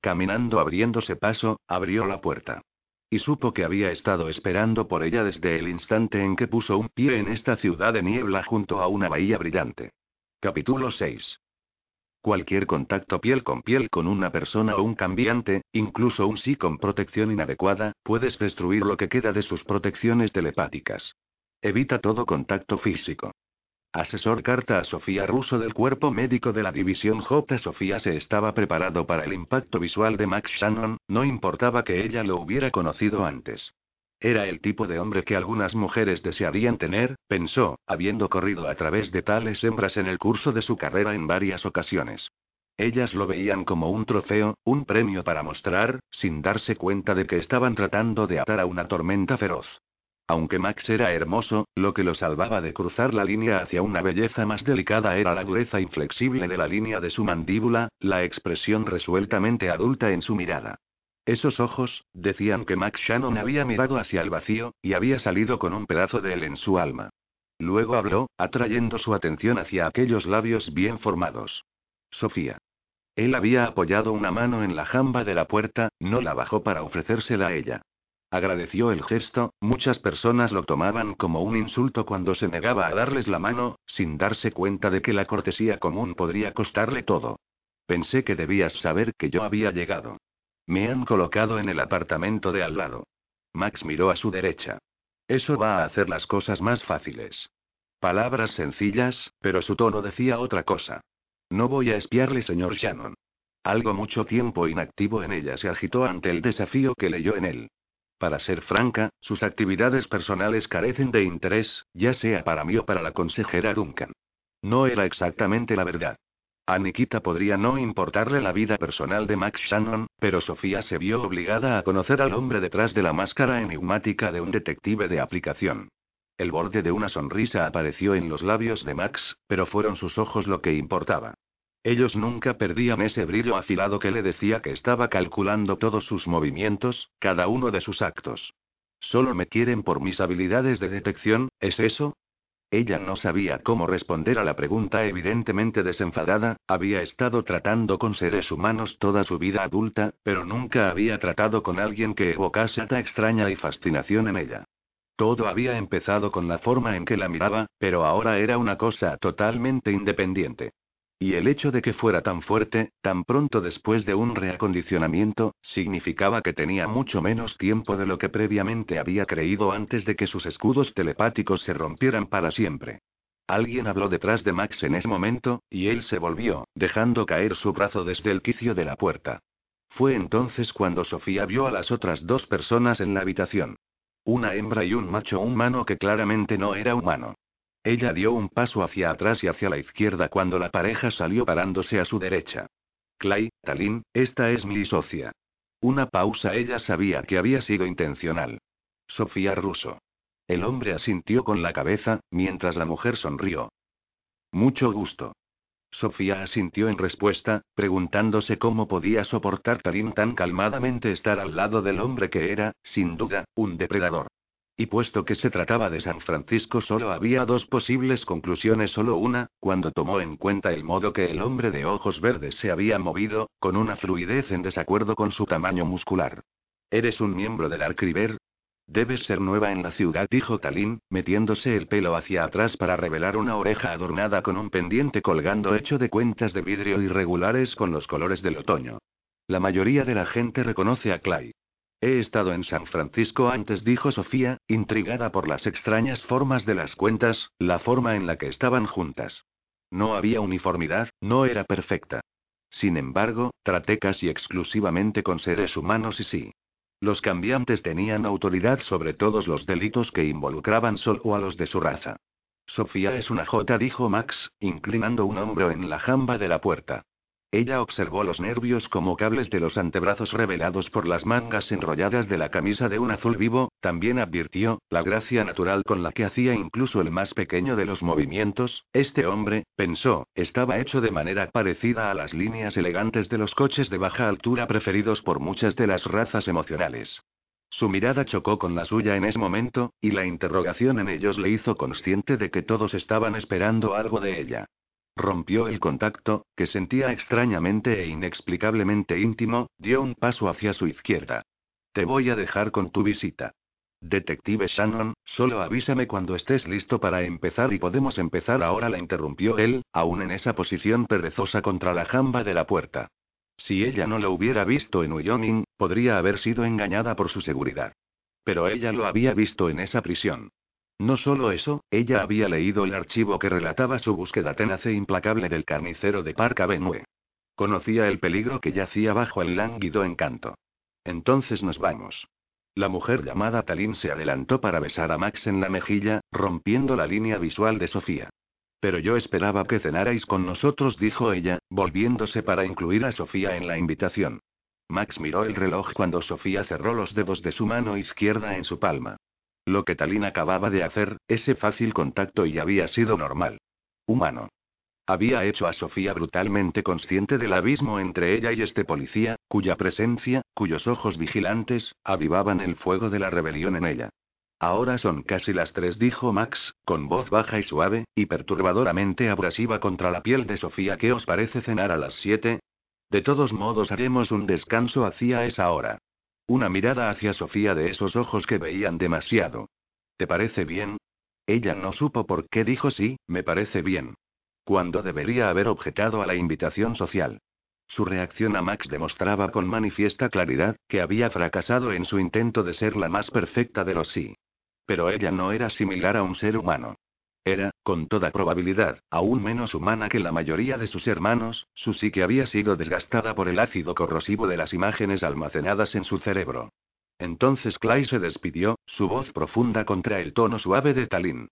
Speaker 1: Caminando abriéndose paso, abrió la puerta. Y supo que había estado esperando por ella desde el instante en que puso un pie en esta ciudad de niebla junto a una bahía brillante. Capítulo 6. Cualquier contacto piel con piel con una persona o un cambiante, incluso un sí con protección inadecuada, puedes destruir lo que queda de sus protecciones telepáticas. Evita todo contacto físico. Asesor carta a Sofía Russo del cuerpo médico de la división J. Sofía se estaba preparado para el impacto visual de Max Shannon, no importaba que ella lo hubiera conocido antes. Era el tipo de hombre que algunas mujeres desearían tener, pensó, habiendo corrido a través de tales hembras en el curso de su carrera en varias ocasiones. Ellas lo veían como un trofeo, un premio para mostrar, sin darse cuenta de que estaban tratando de atar a una tormenta feroz. Aunque Max era hermoso, lo que lo salvaba de cruzar la línea hacia una belleza más delicada era la dureza inflexible de la línea de su mandíbula, la expresión resueltamente adulta en su mirada. Esos ojos, decían que Max Shannon había mirado hacia el vacío, y había salido con un pedazo de él en su alma. Luego habló, atrayendo su atención hacia aquellos labios bien formados. Sofía. Él había apoyado una mano en la jamba de la puerta, no la bajó para ofrecérsela a ella. Agradeció el gesto, muchas personas lo tomaban como un insulto cuando se negaba a darles la mano, sin darse cuenta de que la cortesía común podría costarle todo. Pensé que debías saber que yo había llegado. Me han colocado en el apartamento de al lado. Max miró a su derecha. Eso va a hacer las cosas más fáciles. Palabras sencillas, pero su tono decía otra cosa. No voy a espiarle, señor Shannon. Algo mucho tiempo inactivo en ella se agitó ante el desafío que leyó en él. Para ser franca, sus actividades personales carecen de interés, ya sea para mí o para la consejera Duncan. No era exactamente la verdad. A Nikita podría no importarle la vida personal de Max Shannon, pero Sofía se vio obligada a conocer al hombre detrás de la máscara enigmática de un detective de aplicación. El borde de una sonrisa apareció en los labios de Max, pero fueron sus ojos lo que importaba. Ellos nunca perdían ese brillo afilado que le decía que estaba calculando todos sus movimientos, cada uno de sus actos. ¿Solo me quieren por mis habilidades de detección, es eso? Ella no sabía cómo responder a la pregunta evidentemente desenfadada, había estado tratando con seres humanos toda su vida adulta, pero nunca había tratado con alguien que evocase ata extraña y fascinación en ella. Todo había empezado con la forma en que la miraba, pero ahora era una cosa totalmente independiente. Y el hecho de que fuera tan fuerte, tan pronto después de un reacondicionamiento, significaba que tenía mucho menos tiempo de lo que previamente había creído antes de que sus escudos telepáticos se rompieran para siempre. Alguien habló detrás de Max en ese momento, y él se volvió, dejando caer su brazo desde el quicio de la puerta. Fue entonces cuando Sofía vio a las otras dos personas en la habitación. Una hembra y un macho humano que claramente no era humano. Ella dio un paso hacia atrás y hacia la izquierda cuando la pareja salió parándose a su derecha. Clay, Talín, esta es mi socia. Una pausa, ella sabía que había sido intencional. Sofía Russo. El hombre asintió con la cabeza, mientras la mujer sonrió. Mucho gusto. Sofía asintió en respuesta, preguntándose cómo podía soportar Talín tan calmadamente estar al lado del hombre que era, sin duda, un depredador. Y puesto que se trataba de San Francisco, solo había dos posibles conclusiones, solo una, cuando tomó en cuenta el modo que el hombre de ojos verdes se había movido, con una fluidez en desacuerdo con su tamaño muscular. ¿Eres un miembro del Arcriver? Debes ser nueva en la ciudad, dijo Talín, metiéndose el pelo hacia atrás para revelar una oreja adornada con un pendiente colgando hecho de cuentas de vidrio irregulares con los colores del otoño. La mayoría de la gente reconoce a Clay. He estado en San Francisco antes, dijo Sofía, intrigada por las extrañas formas de las cuentas, la forma en la que estaban juntas. No había uniformidad, no era perfecta. Sin embargo, traté casi exclusivamente con seres humanos y sí. Los cambiantes tenían autoridad sobre todos los delitos que involucraban solo a los de su raza. Sofía es una J, dijo Max, inclinando un hombro en la jamba de la puerta. Ella observó los nervios como cables de los antebrazos revelados por las mangas enrolladas de la camisa de un azul vivo, también advirtió, la gracia natural con la que hacía incluso el más pequeño de los movimientos, este hombre, pensó, estaba hecho de manera parecida a las líneas elegantes de los coches de baja altura preferidos por muchas de las razas emocionales. Su mirada chocó con la suya en ese momento, y la interrogación en ellos le hizo consciente de que todos estaban esperando algo de ella. Rompió el contacto, que sentía extrañamente e inexplicablemente íntimo, dio un paso hacia su izquierda. Te voy a dejar con tu visita. Detective Shannon, solo avísame cuando estés listo para empezar y podemos empezar ahora, la interrumpió él, aún en esa posición perezosa contra la jamba de la puerta. Si ella no lo hubiera visto en Wyoming, podría haber sido engañada por su seguridad. Pero ella lo había visto en esa prisión. No solo eso, ella había leído el archivo que relataba su búsqueda tenaz e implacable del carnicero de Park Avenue. Conocía el peligro que yacía bajo el lánguido encanto. Entonces nos vamos. La mujer llamada Talín se adelantó para besar a Max en la mejilla, rompiendo la línea visual de Sofía. Pero yo esperaba que cenarais con nosotros, dijo ella, volviéndose para incluir a Sofía en la invitación. Max miró el reloj cuando Sofía cerró los dedos de su mano izquierda en su palma. Lo que Talín acababa de hacer, ese fácil contacto y había sido normal. Humano. Había hecho a Sofía brutalmente consciente del abismo entre ella y este policía, cuya presencia, cuyos ojos vigilantes, avivaban el fuego de la rebelión en ella. Ahora son casi las tres, dijo Max, con voz baja y suave, y perturbadoramente abrasiva contra la piel de Sofía. ¿Qué os parece cenar a las siete? De todos modos haremos un descanso hacia esa hora. Una mirada hacia Sofía de esos ojos que veían demasiado. ¿Te parece bien? Ella no supo por qué dijo sí, me parece bien. Cuando debería haber objetado a la invitación social. Su reacción a Max demostraba con manifiesta claridad que había fracasado en su intento de ser la más perfecta de los sí. Pero ella no era similar a un ser humano. Era, con toda probabilidad, aún menos humana que la mayoría de sus hermanos, su psique había sido desgastada por el ácido corrosivo de las imágenes almacenadas en su cerebro. Entonces Clay se despidió, su voz profunda contra el tono suave de Talín.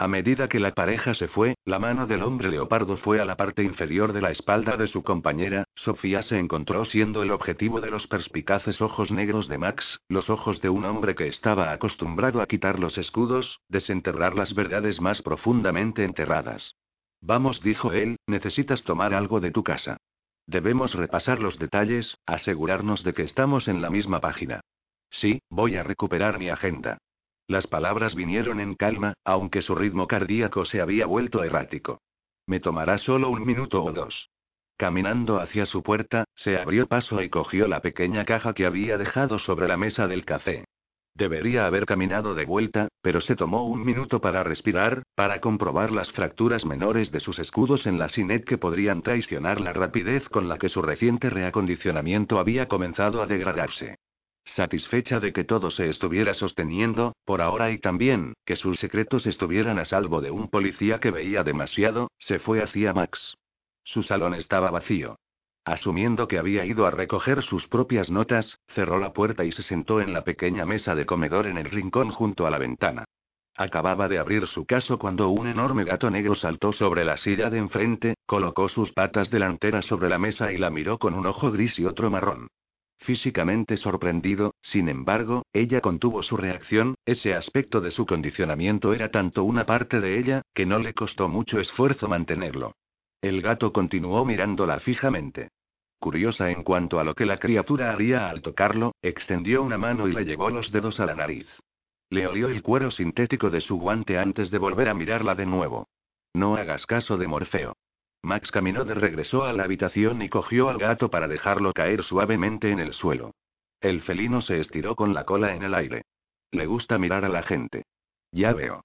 Speaker 1: A medida que la pareja se fue, la mano del hombre leopardo fue a la parte inferior de la espalda de su compañera, Sofía se encontró siendo el objetivo de los perspicaces ojos negros de Max, los ojos de un hombre que estaba acostumbrado a quitar los escudos, desenterrar las verdades más profundamente enterradas. Vamos, dijo él, necesitas tomar algo de tu casa. Debemos repasar los detalles, asegurarnos de que estamos en la misma página. Sí, voy a recuperar mi agenda. Las palabras vinieron en calma, aunque su ritmo cardíaco se había vuelto errático. Me tomará solo un minuto o dos. Caminando hacia su puerta, se abrió paso y cogió la pequeña caja que había dejado sobre la mesa del café. Debería haber caminado de vuelta, pero se tomó un minuto para respirar, para comprobar las fracturas menores de sus escudos en la sinet que podrían traicionar la rapidez con la que su reciente reacondicionamiento había comenzado a degradarse. Satisfecha de que todo se estuviera sosteniendo, por ahora y también, que sus secretos estuvieran a salvo de un policía que veía demasiado, se fue hacia Max. Su salón estaba vacío. Asumiendo que había ido a recoger sus propias notas, cerró la puerta y se sentó en la pequeña mesa de comedor en el rincón junto a la ventana. Acababa de abrir su caso cuando un enorme gato negro saltó sobre la silla de enfrente, colocó sus patas delanteras sobre la mesa y la miró con un ojo gris y otro marrón. Físicamente sorprendido, sin embargo, ella contuvo su reacción, ese aspecto de su condicionamiento era tanto una parte de ella, que no le costó mucho esfuerzo mantenerlo. El gato continuó mirándola fijamente. Curiosa en cuanto a lo que la criatura haría al tocarlo, extendió una mano y le llevó los dedos a la nariz. Le olió el cuero sintético de su guante antes de volver a mirarla de nuevo. No hagas caso de Morfeo. Max caminó de regreso a la habitación y cogió al gato para dejarlo caer suavemente en el suelo. El felino se estiró con la cola en el aire. Le gusta mirar a la gente. Ya veo.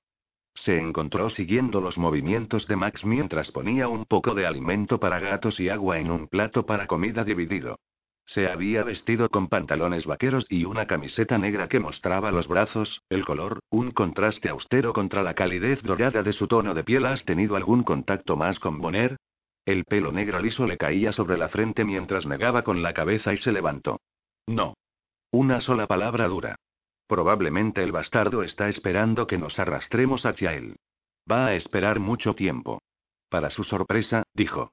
Speaker 1: Se encontró siguiendo los movimientos de Max mientras ponía un poco de alimento para gatos y agua en un plato para comida dividido. Se había vestido con pantalones vaqueros y una camiseta negra que mostraba los brazos, el color, un contraste austero contra la calidez dorada de su tono de piel. ¿Has tenido algún contacto más con Bonner? El pelo negro liso le caía sobre la frente mientras negaba con la cabeza y se levantó. No. Una sola palabra dura. Probablemente el bastardo está esperando que nos arrastremos hacia él. Va a esperar mucho tiempo. Para su sorpresa, dijo.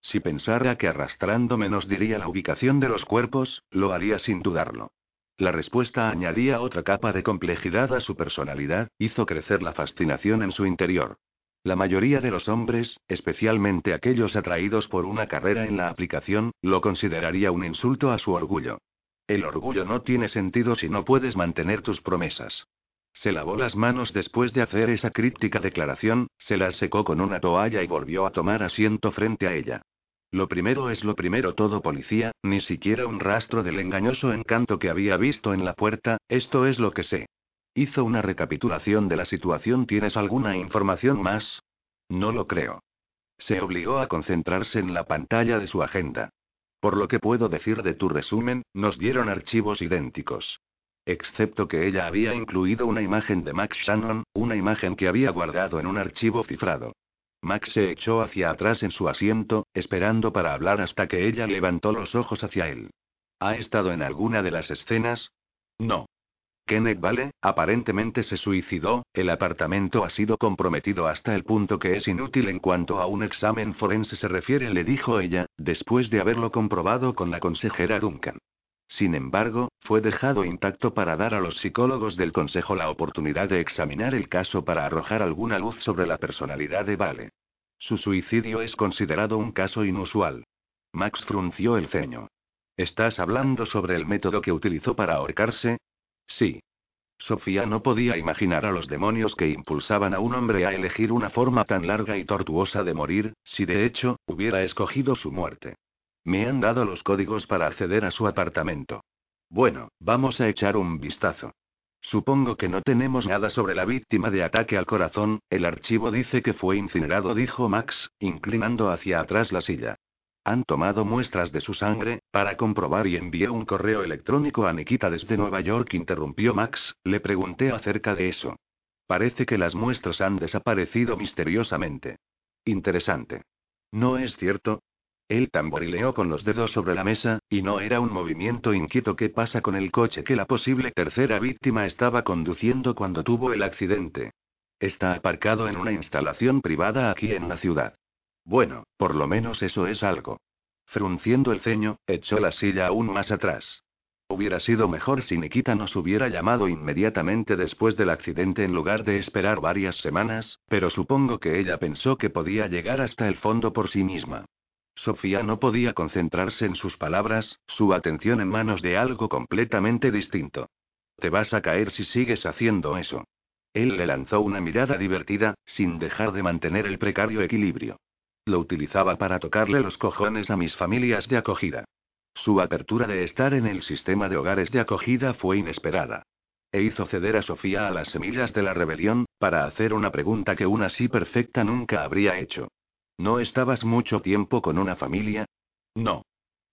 Speaker 1: Si pensara que arrastrándome nos diría la ubicación de los cuerpos, lo haría sin dudarlo. La respuesta añadía otra capa de complejidad a su personalidad, hizo crecer la fascinación en su interior. La mayoría de los hombres, especialmente aquellos atraídos por una carrera en la aplicación, lo consideraría un insulto a su orgullo. El orgullo no tiene sentido si no puedes mantener tus promesas. Se lavó las manos después de hacer esa críptica declaración, se las secó con una toalla y volvió a tomar asiento frente a ella. Lo primero es lo primero todo policía, ni siquiera un rastro del engañoso encanto que había visto en la puerta, esto es lo que sé. Hizo una recapitulación de la situación. ¿Tienes alguna información más? No lo creo. Se obligó a concentrarse en la pantalla de su agenda. Por lo que puedo decir de tu resumen, nos dieron archivos idénticos. Excepto que ella había incluido una imagen de Max Shannon, una imagen que había guardado en un archivo cifrado. Max se echó hacia atrás en su asiento, esperando para hablar hasta que ella levantó los ojos hacia él. ¿Ha estado en alguna de las escenas? No. Kenneth Vale, aparentemente se suicidó, el apartamento ha sido comprometido hasta el punto que es inútil en cuanto a un examen forense se refiere, le dijo ella, después de haberlo comprobado con la consejera Duncan. Sin embargo, fue dejado intacto para dar a los psicólogos del Consejo la oportunidad de examinar el caso para arrojar alguna luz sobre la personalidad de Vale. Su suicidio es considerado un caso inusual. Max frunció el ceño. ¿Estás hablando sobre el método que utilizó para ahorcarse? Sí. Sofía no podía imaginar a los demonios que impulsaban a un hombre a elegir una forma tan larga y tortuosa de morir, si de hecho, hubiera escogido su muerte. Me han dado los códigos para acceder a su apartamento. Bueno, vamos a echar un vistazo. Supongo que no tenemos nada sobre la víctima de ataque al corazón, el archivo dice que fue incinerado, dijo Max, inclinando hacia atrás la silla. Han tomado muestras de su sangre, para comprobar y envié un correo electrónico a Nikita desde Nueva York, interrumpió Max, le pregunté acerca de eso. Parece que las muestras han desaparecido misteriosamente. Interesante. ¿No es cierto? Él tamborileó con los dedos sobre la mesa, y no era un movimiento inquieto. ¿Qué pasa con el coche que la posible tercera víctima estaba conduciendo cuando tuvo el accidente? Está aparcado en una instalación privada aquí en la ciudad. Bueno, por lo menos eso es algo. Frunciendo el ceño, echó la silla aún más atrás. Hubiera sido mejor si Nikita nos hubiera llamado inmediatamente después del accidente en lugar de esperar varias semanas, pero supongo que ella pensó que podía llegar hasta el fondo por sí misma. Sofía no podía concentrarse en sus palabras, su atención en manos de algo completamente distinto. Te vas a caer si sigues haciendo eso. Él le lanzó una mirada divertida, sin dejar de mantener el precario equilibrio. Lo utilizaba para tocarle los cojones a mis familias de acogida. Su apertura de estar en el sistema de hogares de acogida fue inesperada. E hizo ceder a Sofía a las semillas de la rebelión, para hacer una pregunta que una así perfecta nunca habría hecho. ¿No estabas mucho tiempo con una familia? No.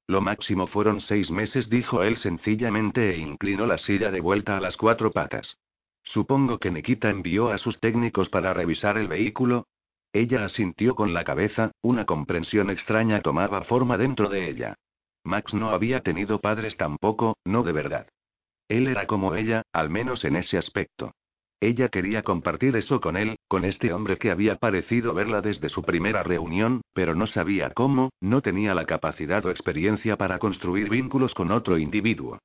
Speaker 1: Lo máximo fueron seis meses, dijo él sencillamente e inclinó la silla de vuelta a las cuatro patas. Supongo que Nikita envió a sus técnicos para revisar el vehículo. Ella asintió con la cabeza, una comprensión extraña tomaba forma dentro de ella. Max no había tenido padres tampoco, no de verdad. Él era como ella, al menos en ese aspecto. Ella quería compartir eso con él, con este hombre que había parecido verla desde su primera reunión, pero no sabía cómo, no tenía la capacidad o experiencia para construir vínculos con otro individuo.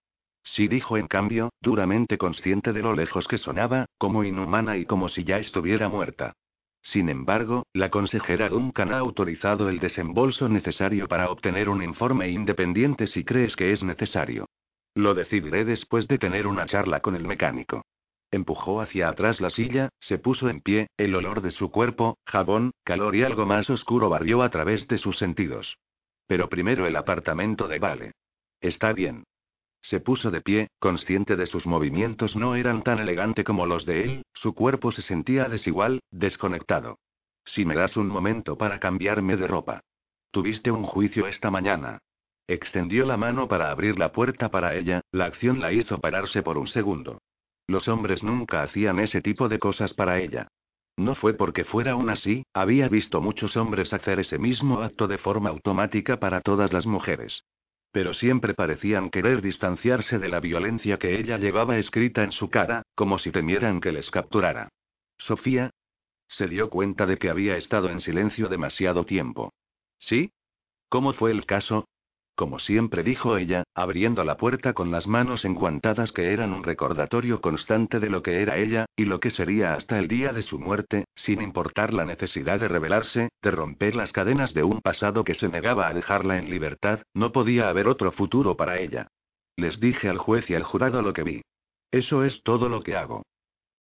Speaker 1: Sí dijo en cambio, duramente consciente de lo lejos que sonaba, como inhumana y como si ya estuviera muerta. Sin embargo, la consejera Duncan ha autorizado el desembolso necesario para obtener un informe independiente si crees que es necesario. Lo decidiré después de tener una charla con el mecánico. Empujó hacia atrás la silla, se puso en pie, el olor de su cuerpo, jabón, calor y algo más oscuro barrió a través de sus sentidos. Pero primero el apartamento de Vale. Está bien. Se puso de pie, consciente de sus movimientos no eran tan elegante como los de él, su cuerpo se sentía desigual, desconectado. Si me das un momento para cambiarme de ropa. Tuviste un juicio esta mañana. Extendió la mano para abrir la puerta para ella, la acción la hizo pararse por un segundo. Los hombres nunca hacían ese tipo de cosas para ella. No fue porque fuera un así, había visto muchos hombres hacer ese mismo acto de forma automática para todas las mujeres. Pero siempre parecían querer distanciarse de la violencia que ella llevaba escrita en su cara, como si temieran que les capturara. Sofía. Se dio cuenta de que había estado en silencio demasiado tiempo. ¿Sí? ¿Cómo fue el caso? Como siempre dijo ella, abriendo la puerta con las manos enguantadas que eran un recordatorio constante de lo que era ella, y lo que sería hasta el día de su muerte, sin importar la necesidad de rebelarse, de romper las cadenas de un pasado que se negaba a dejarla en libertad, no podía haber otro futuro para ella. Les dije al juez y al jurado lo que vi. Eso es todo lo que hago.